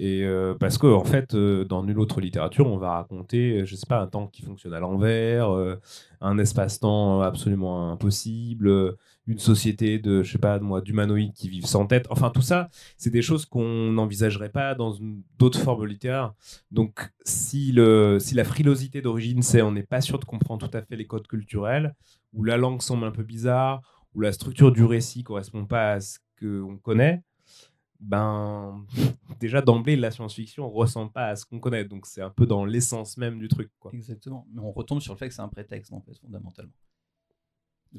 S4: Et euh, parce que en fait, euh, dans nulle autre littérature, on va raconter, euh, je sais pas, un temps qui fonctionne à l'envers, euh, un espace-temps absolument impossible, une société de, je sais pas, moi, d'humanoïdes qui vivent sans tête. Enfin, tout ça, c'est des choses qu'on n'envisagerait pas dans d'autres formes littéraires. Donc, si, le, si la frilosité d'origine, c'est on n'est pas sûr de comprendre tout à fait les codes culturels, ou la langue semble un peu bizarre, ou la structure du récit correspond pas à ce qu'on connaît, ben [laughs] déjà d'emblée la science-fiction ne ressemble pas à ce qu'on connaît, donc c'est un peu dans l'essence même du truc. Quoi.
S3: Exactement. Mais on retombe sur le fait que c'est un prétexte en fait, fondamentalement.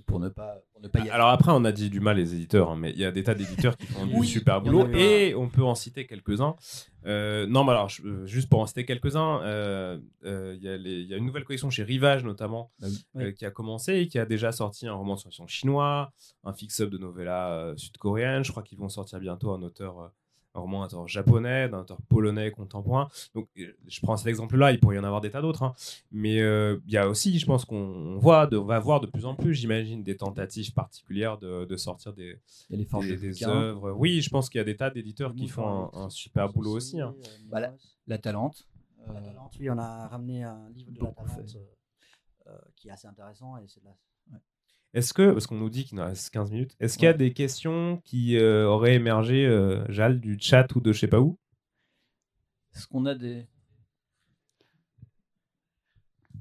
S3: Pour ne pas, pour ne pas y
S4: Alors après, on a dit du mal les éditeurs, hein, mais il y a des tas d'éditeurs qui font [laughs] du super boulot et on peut en citer quelques-uns. Euh, non, mais alors je- euh, juste pour en citer quelques-uns, euh, euh, il y, a y une nouvelle collection chez Rivage notamment
S3: oui.
S4: euh, qui a commencé et qui a déjà sorti un roman de science-fiction chinois, un fix-up de novella euh, sud-coréenne. Je crois qu'ils vont sortir bientôt un auteur, euh, un roman japonais, d'un auteur polonais contemporain. Donc euh, je prends cet exemple-là, il pourrait y en avoir des tas d'autres. hein. Mais euh, il y a aussi, je pense qu'on on voit, de- on va voir de plus en plus, j'imagine, des tentatives particulières de, de sortir des,
S3: les
S4: œuvres. Oui, je pense qu'il y a des tas d'éditeurs qui font un, un super boulot aussi. hein.
S3: Voilà. La Talente. euh,
S2: La Talente, oui, on a ramené un livre de la Talente euh, euh, qui est assez intéressant et c'est de la...
S4: Est-ce que, parce qu'on nous dit qu'il nous reste 15 minutes, est-ce qu'il y a des questions qui euh, auraient émergé, euh, Jal, du chat ou de je sais pas où?
S3: Est-ce qu'on a des.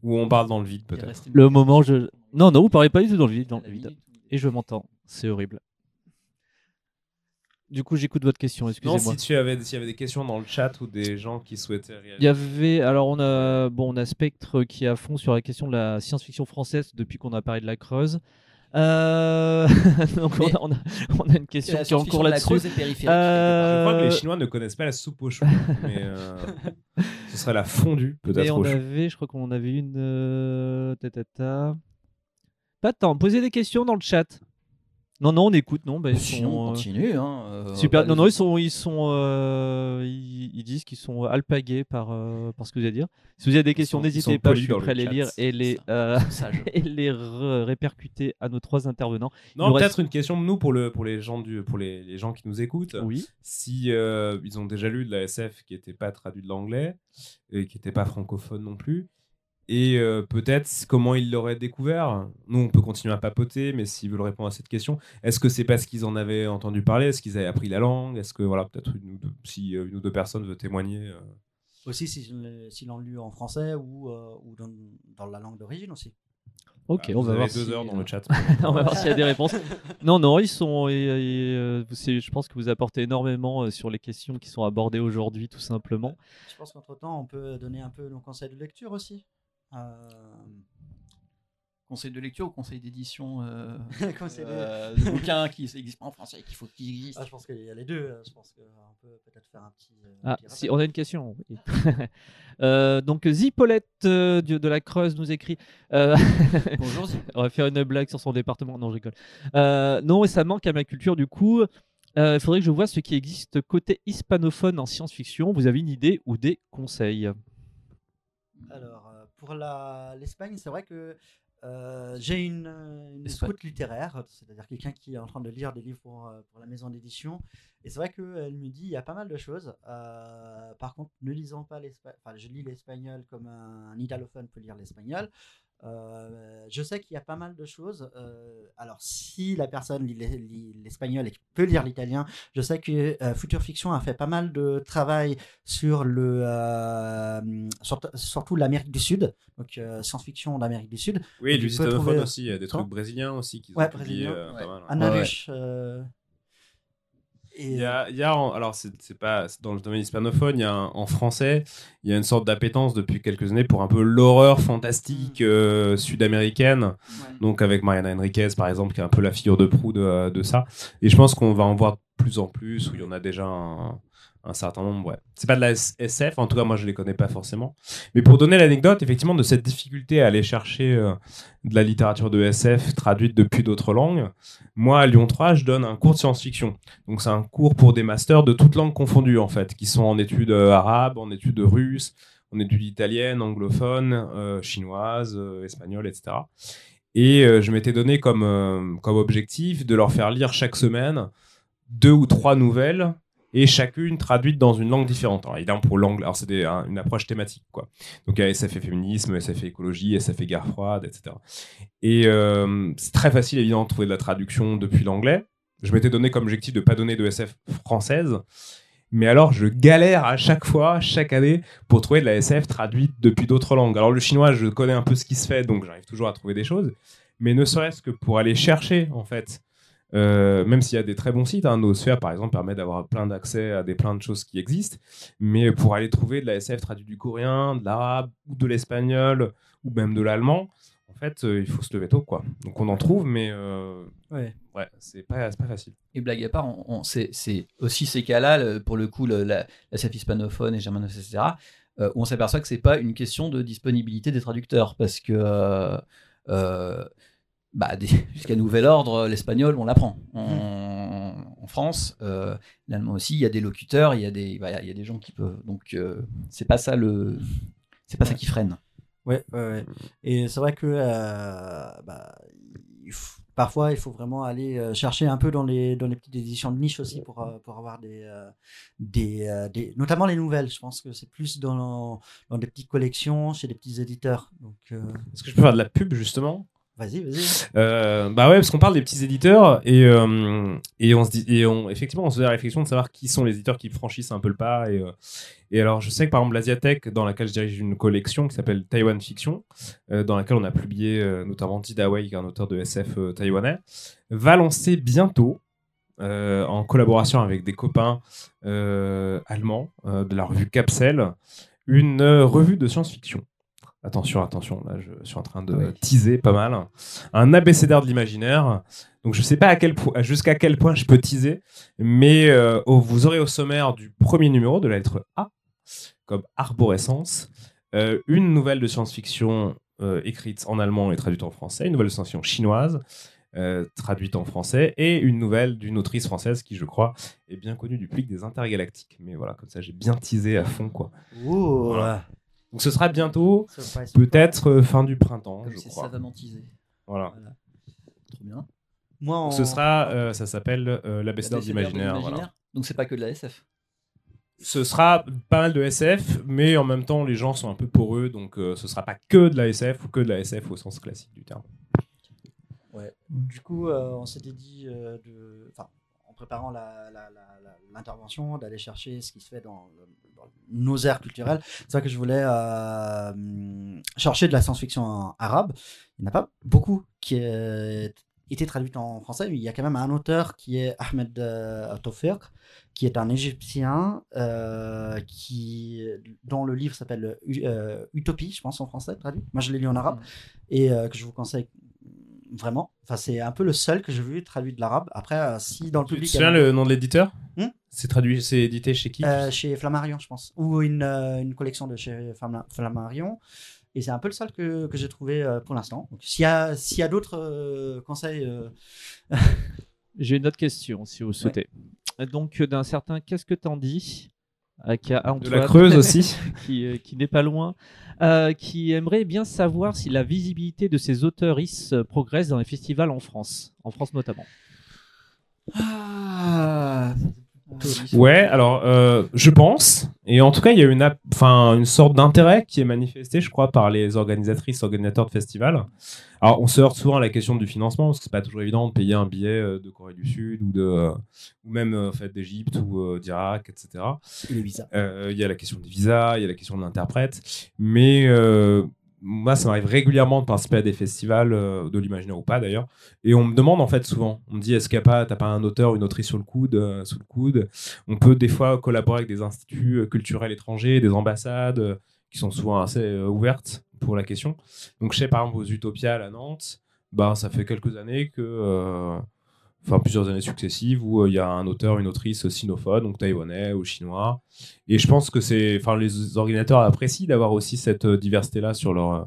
S4: Ou on parle dans le vide peut-être
S1: Le moment, je. Non, non, vous parlez pas du tout dans le vide. Dans le vide. Et je m'entends. C'est horrible. Du coup, j'écoute votre question,
S4: Non,
S1: excusez-moi.
S4: si tu avais, s'il y avait des questions dans le chat ou des gens qui souhaitaient réagir.
S1: Il y avait, alors on a, bon, on a Spectre qui est à fond sur la question de la science-fiction française depuis qu'on a parlé de la Creuse. Euh, [laughs] Donc on, a, on, a, on a une question qui est en cours là-dessus.
S3: Creuse et périphérique.
S4: Je crois que
S1: Euh,
S4: les Chinois ne connaissent pas la soupe aux choux, mais euh, [laughs] ce serait la fondue
S1: Et
S4: peut-être
S1: on avait, je crois qu'on avait une. Euh... ta, ta, ta. Pas de temps, posez des questions dans le chat. Non, non, on écoute, non. Bah, ils
S3: Sinon, on
S1: sont, euh,
S3: continue. Hein, euh,
S1: Super.
S3: bah,
S1: Non, non, ils sont, ils sont, euh, ils, ils disent qu'ils sont alpagués par, euh, par ce que vous allez dire. Si vous avez des questions, n'hésitez pas, je suis prêt à
S4: le
S1: les
S4: chat,
S1: lire et les, euh, [laughs] et les répercuter à nos trois intervenants.
S4: Non, peut-être
S1: reste-
S4: une question nous pour le pour les gens du pour les, les gens qui nous écoutent.
S1: Oui.
S4: Si euh, ils ont déjà lu de la SF qui n'était pas traduit de l'anglais et qui n'était pas francophone non plus, et euh, peut-être comment ils l'auraient découvert. Nous, on peut continuer à papoter, mais s'ils veulent répondre à cette question, est-ce que c'est parce qu'ils en avaient entendu parler, est-ce qu'ils avaient appris la langue, est-ce que voilà, peut-être une ou deux, si euh, une ou deux personnes veulent témoigner. euh.
S2: Aussi s'ils l'ont- s'ils l'ont lu en français ou, euh, ou dans, dans la langue d'origine aussi.
S1: Ok,
S4: Ah,
S1: on va voir.
S4: deux
S1: si-
S4: heures dans le chat. [laughs]
S1: on va voir s'il y a des réponses. [laughs] Non, non, ils sont. et- et, euh, c'est- je pense que vous apportez énormément euh, sur les questions qui sont abordées aujourd'hui, tout simplement.
S2: Je pense qu'entre-temps, on peut donner un peu nos conseils de lecture aussi. Euh,
S3: Conseil de lecture ou conseil d'édition euh, [laughs] euh, de bouquins qui n'existent pas en français, qu'il faut qu'ils existent.
S2: Ah, je pense qu'il y a les deux. euh, Je pense qu'on peut peut-être faire un petit. euh,
S1: Ah,
S2: petit
S1: si, on a une question. oui. [laughs] Euh, donc, Zipolette euh, de la Creuse nous écrit. euh, [laughs]
S3: Bonjour. Zi.
S1: on va faire une blague sur son département. Non, je rigole. Euh, non, et ça manque à ma culture. Du coup, Euh, il faudrait que je vois ce qui existe côté hispanophone en science-fiction. Vous avez une idée ou des conseils?
S2: Alors, euh, pour l'Espagne, c'est vrai que euh, j'ai une, une scout littéraire, c'est-à-dire quelqu'un qui est en train de lire des livres pour, euh, pour la maison d'édition. Et c'est vrai qu'elle me dit il y a pas mal de choses. Euh, par contre, ne lisant pas l'espagnol, enfin, je lis l'espagnol comme un, un italophone peut lire l'espagnol. Euh, je sais qu'il y a pas mal de choses. Euh, alors, si la personne lit l'es- lit l'espagnol et peut lire l'italien, je sais que euh, Future Fiction a fait pas mal de travail sur le, euh, surtout- surtout l'Amérique du Sud, donc euh, science-fiction d'Amérique du Sud.
S4: Oui, du hispanophones
S2: trouver-
S4: aussi, il y a des trucs brésiliens aussi qui ont
S2: Ouais,
S4: publié
S2: brésiliens,
S4: euh,
S3: ouais.
S4: pas mal.
S2: Anna
S3: Ouais, ouais.
S2: Lush, euh,
S4: Il y a, il y a en- alors c'est pas dans le domaine hispanophone, il y a un- en français, il y a une sorte d'appétence depuis quelques années pour un peu l'horreur fantastique euh, sud-américaine. Donc avec Mariana Enriquez par exemple, qui est un peu la figure de proue de, de ça. Et je pense qu'on va en voir de plus en plus, où il y en a déjà un, un certain nombre, ouais. C'est pas de la SF, en tout cas moi je les connais pas forcément. Mais pour donner l'anecdote, effectivement, de cette difficulté à aller chercher euh, de la littérature de SF traduite depuis d'autres langues, moi à Lyon 3, je donne un cours de science-fiction. Donc c'est un cours pour des masters de toutes langues confondues en fait, qui sont en études euh, arabes, en études russes, en études italiennes, anglophones, euh, chinoises, espagnoles, etc. Et je m'étais donné comme, comme objectif de leur faire lire chaque semaine deux ou trois nouvelles et chacune traduite dans une langue différente. Alors, évidemment, pour l'anglais, alors c'est une approche thématique, quoi. Donc, il y a SF et féminisme, SF et écologie, SF et guerre froide, etc. Et euh, c'est très facile, évidemment, de trouver de la traduction depuis l'anglais. Je m'étais donné comme objectif de ne pas donner de SF française. Mais alors, je galère à chaque fois, chaque année, pour trouver de la SF traduite depuis d'autres langues. Alors, le chinois, je connais un peu ce qui se fait, donc j'arrive toujours à trouver des choses. Mais ne serait-ce que pour aller chercher, en fait, euh, même s'il y a des très bons sites, hein, Nosphère par exemple permet d'avoir plein d'accès à des plein de choses qui existent, mais pour aller trouver de la SF traduite du coréen, de l'arabe ou de l'espagnol ou même de l'allemand, en fait, euh, il faut se lever tôt quoi. Donc on en trouve, mais euh, ouais, ouais c'est pas, pas facile.
S3: Et blague à part, on, c'est aussi ces cas-là, pour le coup, la, la SF hispanophone et germanophone, etc., où on s'aperçoit que c'est pas une question de disponibilité des traducteurs, parce que bah, [laughs] jusqu'à nouvel ordre, l'espagnol, on l'apprend. En, en, France, euh, l'allemand aussi, il y a des locuteurs, il y a des, bah, il y a des gens qui peuvent. Donc, euh, c'est pas ça le, c'est pas ça qui freine.
S2: Ouais, ouais, et c'est vrai que euh, bah, parfois, il faut vraiment aller chercher un peu dans les, dans les petites éditions de niche aussi pour, pour avoir des, des, des, notamment les nouvelles. Je pense que c'est plus dans, dans des petites collections chez des petits éditeurs. Donc,
S4: Est-ce que je peux faire de la pub justement?
S2: Vas-y, vas-y.
S4: Euh, bah ouais, parce qu'on parle des petits éditeurs et, euh, et on se dit, et on, effectivement, on se fait la réflexion de savoir qui sont les éditeurs qui franchissent un peu le pas. Et, euh, et alors, je sais que par exemple, l'Asiatech, dans laquelle je dirige une collection qui s'appelle Taiwan Fiction, dans laquelle on a publié notamment Dida Wei, qui est un auteur de SF taïwanais, va lancer bientôt, en collaboration avec des copains allemands de la revue Capsel, une revue de science-fiction. Attention, attention, là je suis en train de teaser pas mal. Un abécédaire de l'imaginaire. Donc je ne sais pas à quel jusqu'à quel point je peux teaser, mais euh, vous aurez au sommaire du premier numéro de la lettre A, comme arborescence, euh, une nouvelle de science-fiction euh, écrite en allemand et traduite en français, une nouvelle de science-fiction chinoise. traduite en français et une nouvelle d'une autrice française qui je crois est bien connue du public des intergalactiques mais voilà comme ça j'ai bien teasé à fond quoi
S2: voilà.
S4: Donc ce sera bientôt, peut-être euh, fin du printemps, Comme je crois.
S3: savamment teasé.
S4: Voilà.
S3: Trop bien.
S4: Moi, Ce sera, euh, ça s'appelle euh, l'abécédaire d'imaginaire. Voilà.
S3: Donc c'est pas que de la SF.
S4: Ce sera pas mal de SF, mais en même temps les gens sont un peu poreux, donc ce sera pas que de la SF ou que de la SF au sens classique du terme.
S2: Ouais. Du coup, on s'était dit de, enfin, en préparant l'intervention, d'aller chercher ce qui se fait dans, nos aires culturelles. C'est ça que je voulais euh, chercher de la science-fiction arabe. Il n'y en a pas beaucoup qui a été traduite en français. Il y a quand même un auteur qui est Ahmed euh, qui est un Égyptien, euh, qui, dont le livre s'appelle euh, Utopie, je pense en français, traduit. Moi, je l'ai lu en arabe, mm. et que je vous conseille vraiment. Enfin, c'est un peu le seul que j'ai vu traduit de l'arabe. Après, si dans le public...
S4: Tu te le nom de l'éditeur hmm c'est traduit, c'est édité chez qui
S2: euh, Chez Flammarion, je pense. Ou une, euh, une collection de chez Flammarion. Et c'est un peu le seul que, que j'ai trouvé euh, pour l'instant. S'il y a, s'il y a d'autres conseils. [laughs]
S1: j'ai une autre question, si vous souhaitez. Donc, d'un certain Qu'est-ce que t'en dis
S4: de la Creuse [laughs] aussi,
S1: qui, qui n'est pas loin, qui aimerait bien savoir si la visibilité de ces auteurs progresse dans les festivals en France, en France notamment.
S4: Ah, Ouais, alors euh, je pense, et en tout cas il y a une, enfin, une sorte d'intérêt qui est manifesté, je crois, par les organisatrices, organisateurs de festivals. Alors on se heurte souvent à la question du financement, parce que c'est pas toujours évident de payer un billet euh, de Corée du Sud ou de, euh, ou même en fait d'Égypte ou d'Irak, etc.
S2: Et les visas.
S4: Il y a la question des visas, il y a la question de l'interprète, mais moi, ça m'arrive régulièrement de participer à des festivals euh, de l'imaginaire ou pas d'ailleurs, et on me demande en fait souvent, on me dit est-ce qu'il n'y a pas, t'as pas un auteur, une autrice sur le coude, euh, sous le coude? On peut des fois collaborer avec des instituts euh, culturels étrangers, des ambassades qui sont souvent assez ouvertes pour la question. Donc je sais par exemple aux Utopiales à Nantes, bah ça fait quelques années que enfin plusieurs années successives où euh, il y a un auteur, une autrice sinophone, donc taïwanais ou chinois. Et je pense que c'est, enfin les organisateurs apprécient d'avoir aussi cette euh, diversité-là sur leur euh,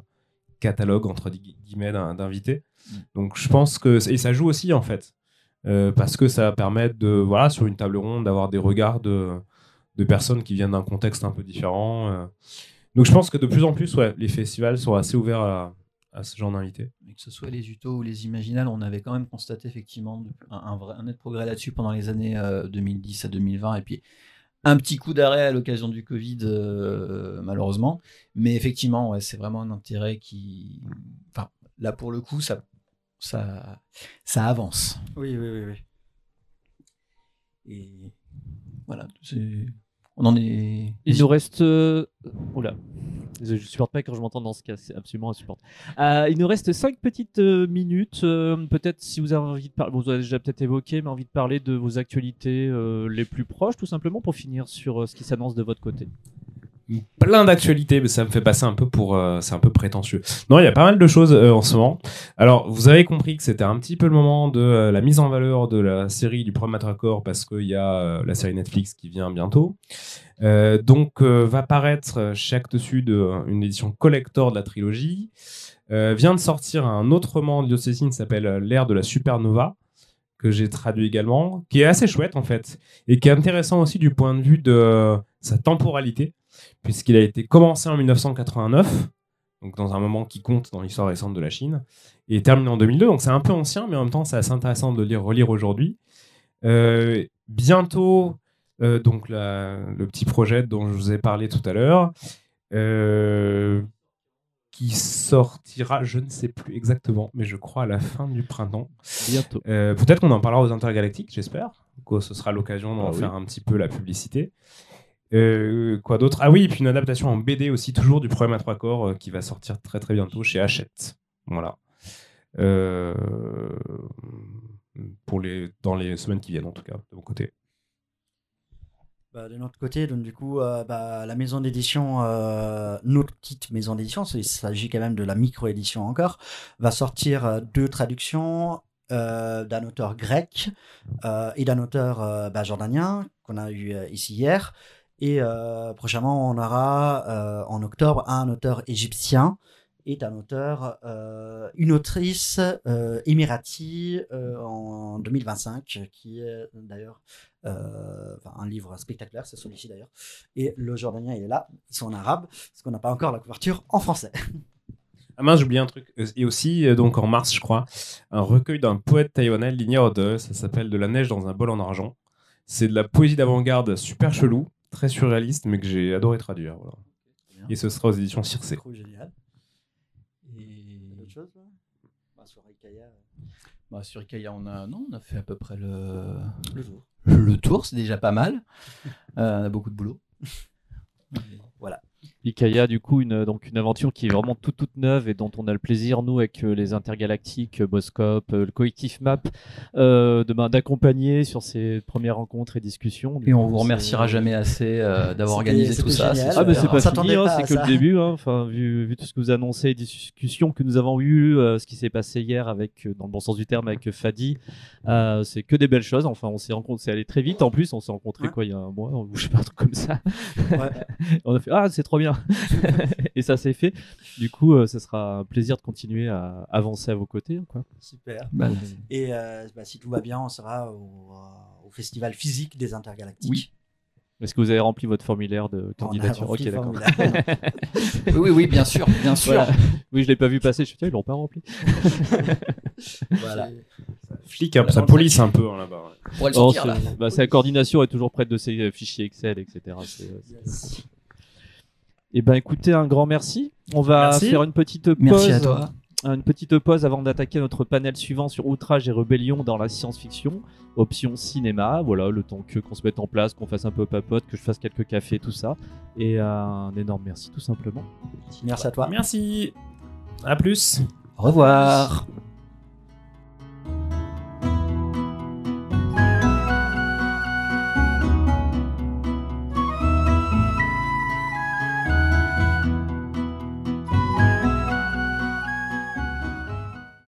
S4: catalogue entre gui- guillemets d'in- d'invités.
S3: Mm.
S4: Donc je pense que et ça joue aussi en fait euh, parce que ça permet de voilà sur une table ronde d'avoir des regards de, de personnes qui viennent d'un contexte un peu différent. euh. Donc je pense que de plus en plus ouais, les festivals sont assez ouverts à, à ce genre d'invités.
S3: Mais que ce soit les utos ou les imaginales, on avait quand même constaté effectivement un, un vrai, un net progrès là-dessus pendant les années euh, 2010 à 2020. Et puis un petit coup d'arrêt à l'occasion du Covid, euh, malheureusement. Mais effectivement, ouais, c'est vraiment un intérêt qui. Enfin, là pour le coup, ça, ça, ça avance.
S2: Oui, oui, oui. oui.
S3: Et voilà, c'est- on en est.
S1: Il nous reste. euh, Oula. Je supporte pas quand je m'entends dans ce cas, c'est absolument insupportable. Euh, il nous reste 5 petites euh, minutes. euh, peut-être si vous avez envie de parler, vous avez déjà peut-être évoqué, mais envie de parler de vos actualités les plus proches, tout simplement, pour finir sur ce qui s'annonce de votre côté.
S4: Plein d'actualités, mais ça me fait passer un peu pour. euh, c'est un peu prétentieux. Non, il y a pas mal de choses euh, en ce moment. Alors, vous avez compris que c'était un petit peu le moment de euh, la mise en valeur de la série du Premier Matracor parce qu'il y a la série Netflix qui vient bientôt. Donc, va paraître chez Actes Sud une édition collector de la trilogie. Vient de sortir un autre roman diocésain qui s'appelle L'ère de la supernova, que j'ai traduit également, qui est assez chouette en fait, et qui est intéressant aussi du point de vue de sa temporalité puisqu'il a été commencé en 1989, donc dans un moment qui compte dans l'histoire récente de la Chine, et terminé en 2002. Donc c'est un peu ancien, mais en même temps c'est assez intéressant de le lire, relire aujourd'hui. Euh, bientôt, euh, donc la- le petit projet dont je vous ai parlé tout à l'heure, euh, qui sortira, je ne sais plus exactement, mais je crois à la fin du printemps.
S1: Bientôt.
S4: Peut-être qu'on en parlera aux intergalactiques, j'espère. Que ce sera l'occasion d'en
S1: Ah oui.
S4: faire un petit peu la publicité. Euh, quoi d'autre? Ah oui, et puis une adaptation en BD aussi, toujours du problème à trois corps, euh, qui va sortir très très bientôt chez Hachette. Voilà. Euh, pour les, dans les semaines qui viennent, en tout cas, de mon côté.
S2: Bah, de notre côté, donc du coup, euh, bah, la maison d'édition, notre petite maison d'édition, il s'agit quand même de la micro-édition encore, va sortir deux traductions d'un auteur grec et d'un auteur bah, jordanien qu'on a eu ici hier. Et euh, prochainement, on aura euh, en octobre un auteur égyptien et un auteur, euh, une autrice euh, émirati euh, en 2025, qui est d'ailleurs un livre spectaculaire, c'est celui-ci d'ailleurs. Et le jordanien, il est là, ils sont en arabe, parce qu'on n'a pas encore la couverture en français. [laughs]
S4: Ah mince, j'ai un truc. Et aussi, donc en mars, je crois, un recueil d'un poète taïwanais, Linia Ode, ça s'appelle De la neige dans un bol en argent. C'est de la poésie d'avant-garde super chelou, très surréaliste, mais que j'ai adoré traduire. voilà. Et ce sera aux éditions Circé.
S2: Trop génial.
S3: Et...
S2: Autre chose là? Bah, Sur Ikaya,
S3: Bah, sur Ikea, on a, non, on a fait à peu près le,
S2: le jour.
S3: le tour, c'est déjà pas mal. Euh, on a beaucoup de boulot. [laughs]
S1: Ikaya, du coup, une, donc une aventure qui est vraiment toute, toute neuve et dont on a le plaisir, nous, avec euh, les intergalactiques, euh, Boscop, euh, le collectif MAP, euh, ben, d'accompagner sur ces premières rencontres et discussions. Du
S3: Et on
S1: coup,
S3: vous remerciera jamais assez euh, [laughs] d'avoir organisé tout ça.
S1: Ah, mais c'est
S2: On
S1: pas fini, hein, c'est que
S2: ça.
S1: le début. hein. Enfin, vu, vu tout ce que vous annoncez, les discussions que nous avons eues, euh, ce qui s'est passé hier, avec, dans le bon sens du terme, avec Fadi, euh, c'est que des belles choses. Enfin, on s'est rencontrés, c'est allé très vite. En plus, on s'est rencontrés
S2: Ouais.
S1: quoi, il y a un mois, ou je sais pas, un truc comme ça.
S2: Ouais. [laughs]
S1: on a fait Ah, c'est trop bien [laughs] [laughs] Et ça s'est fait. Du coup, euh, ce sera un plaisir de continuer à avancer à vos côtés. Quoi.
S2: Super.
S3: Bah,
S2: Et euh, bah, si tout va bien, on sera au, euh, au festival physique des intergalactiques.
S3: Oui.
S1: Est-ce que vous avez rempli votre formulaire de
S2: On a
S1: candidature
S2: rempli
S1: Ok,
S2: le
S1: d'accord.
S2: formulaire. [laughs]
S3: oui, oui, oui, bien sûr, bien sûr.
S1: Voilà. Oui, je l'ai pas vu passer. Je suis tiens, ils l'ont pas rempli.
S2: voilà.
S4: Flic, peu, ça police un peu hein, là-bas. ouais.
S1: Oh, bah, la coordination est toujours prête de ces euh, fichiers Excel, etc. C'est, c'est-
S2: Yes.
S1: Eh ben, écoutez, un grand merci. On va
S4: Merci.
S1: faire une petite pause.
S3: Merci à toi.
S1: Une petite pause avant d'attaquer notre panel suivant sur outrage et rébellion dans la science-fiction, option cinéma. Voilà, le temps que qu'on se mette en place, qu'on fasse un peu papote, que je fasse quelques cafés, tout ça. Et euh, un énorme merci, tout simplement.
S2: Merci à toi.
S4: Merci. À plus.
S3: Au revoir.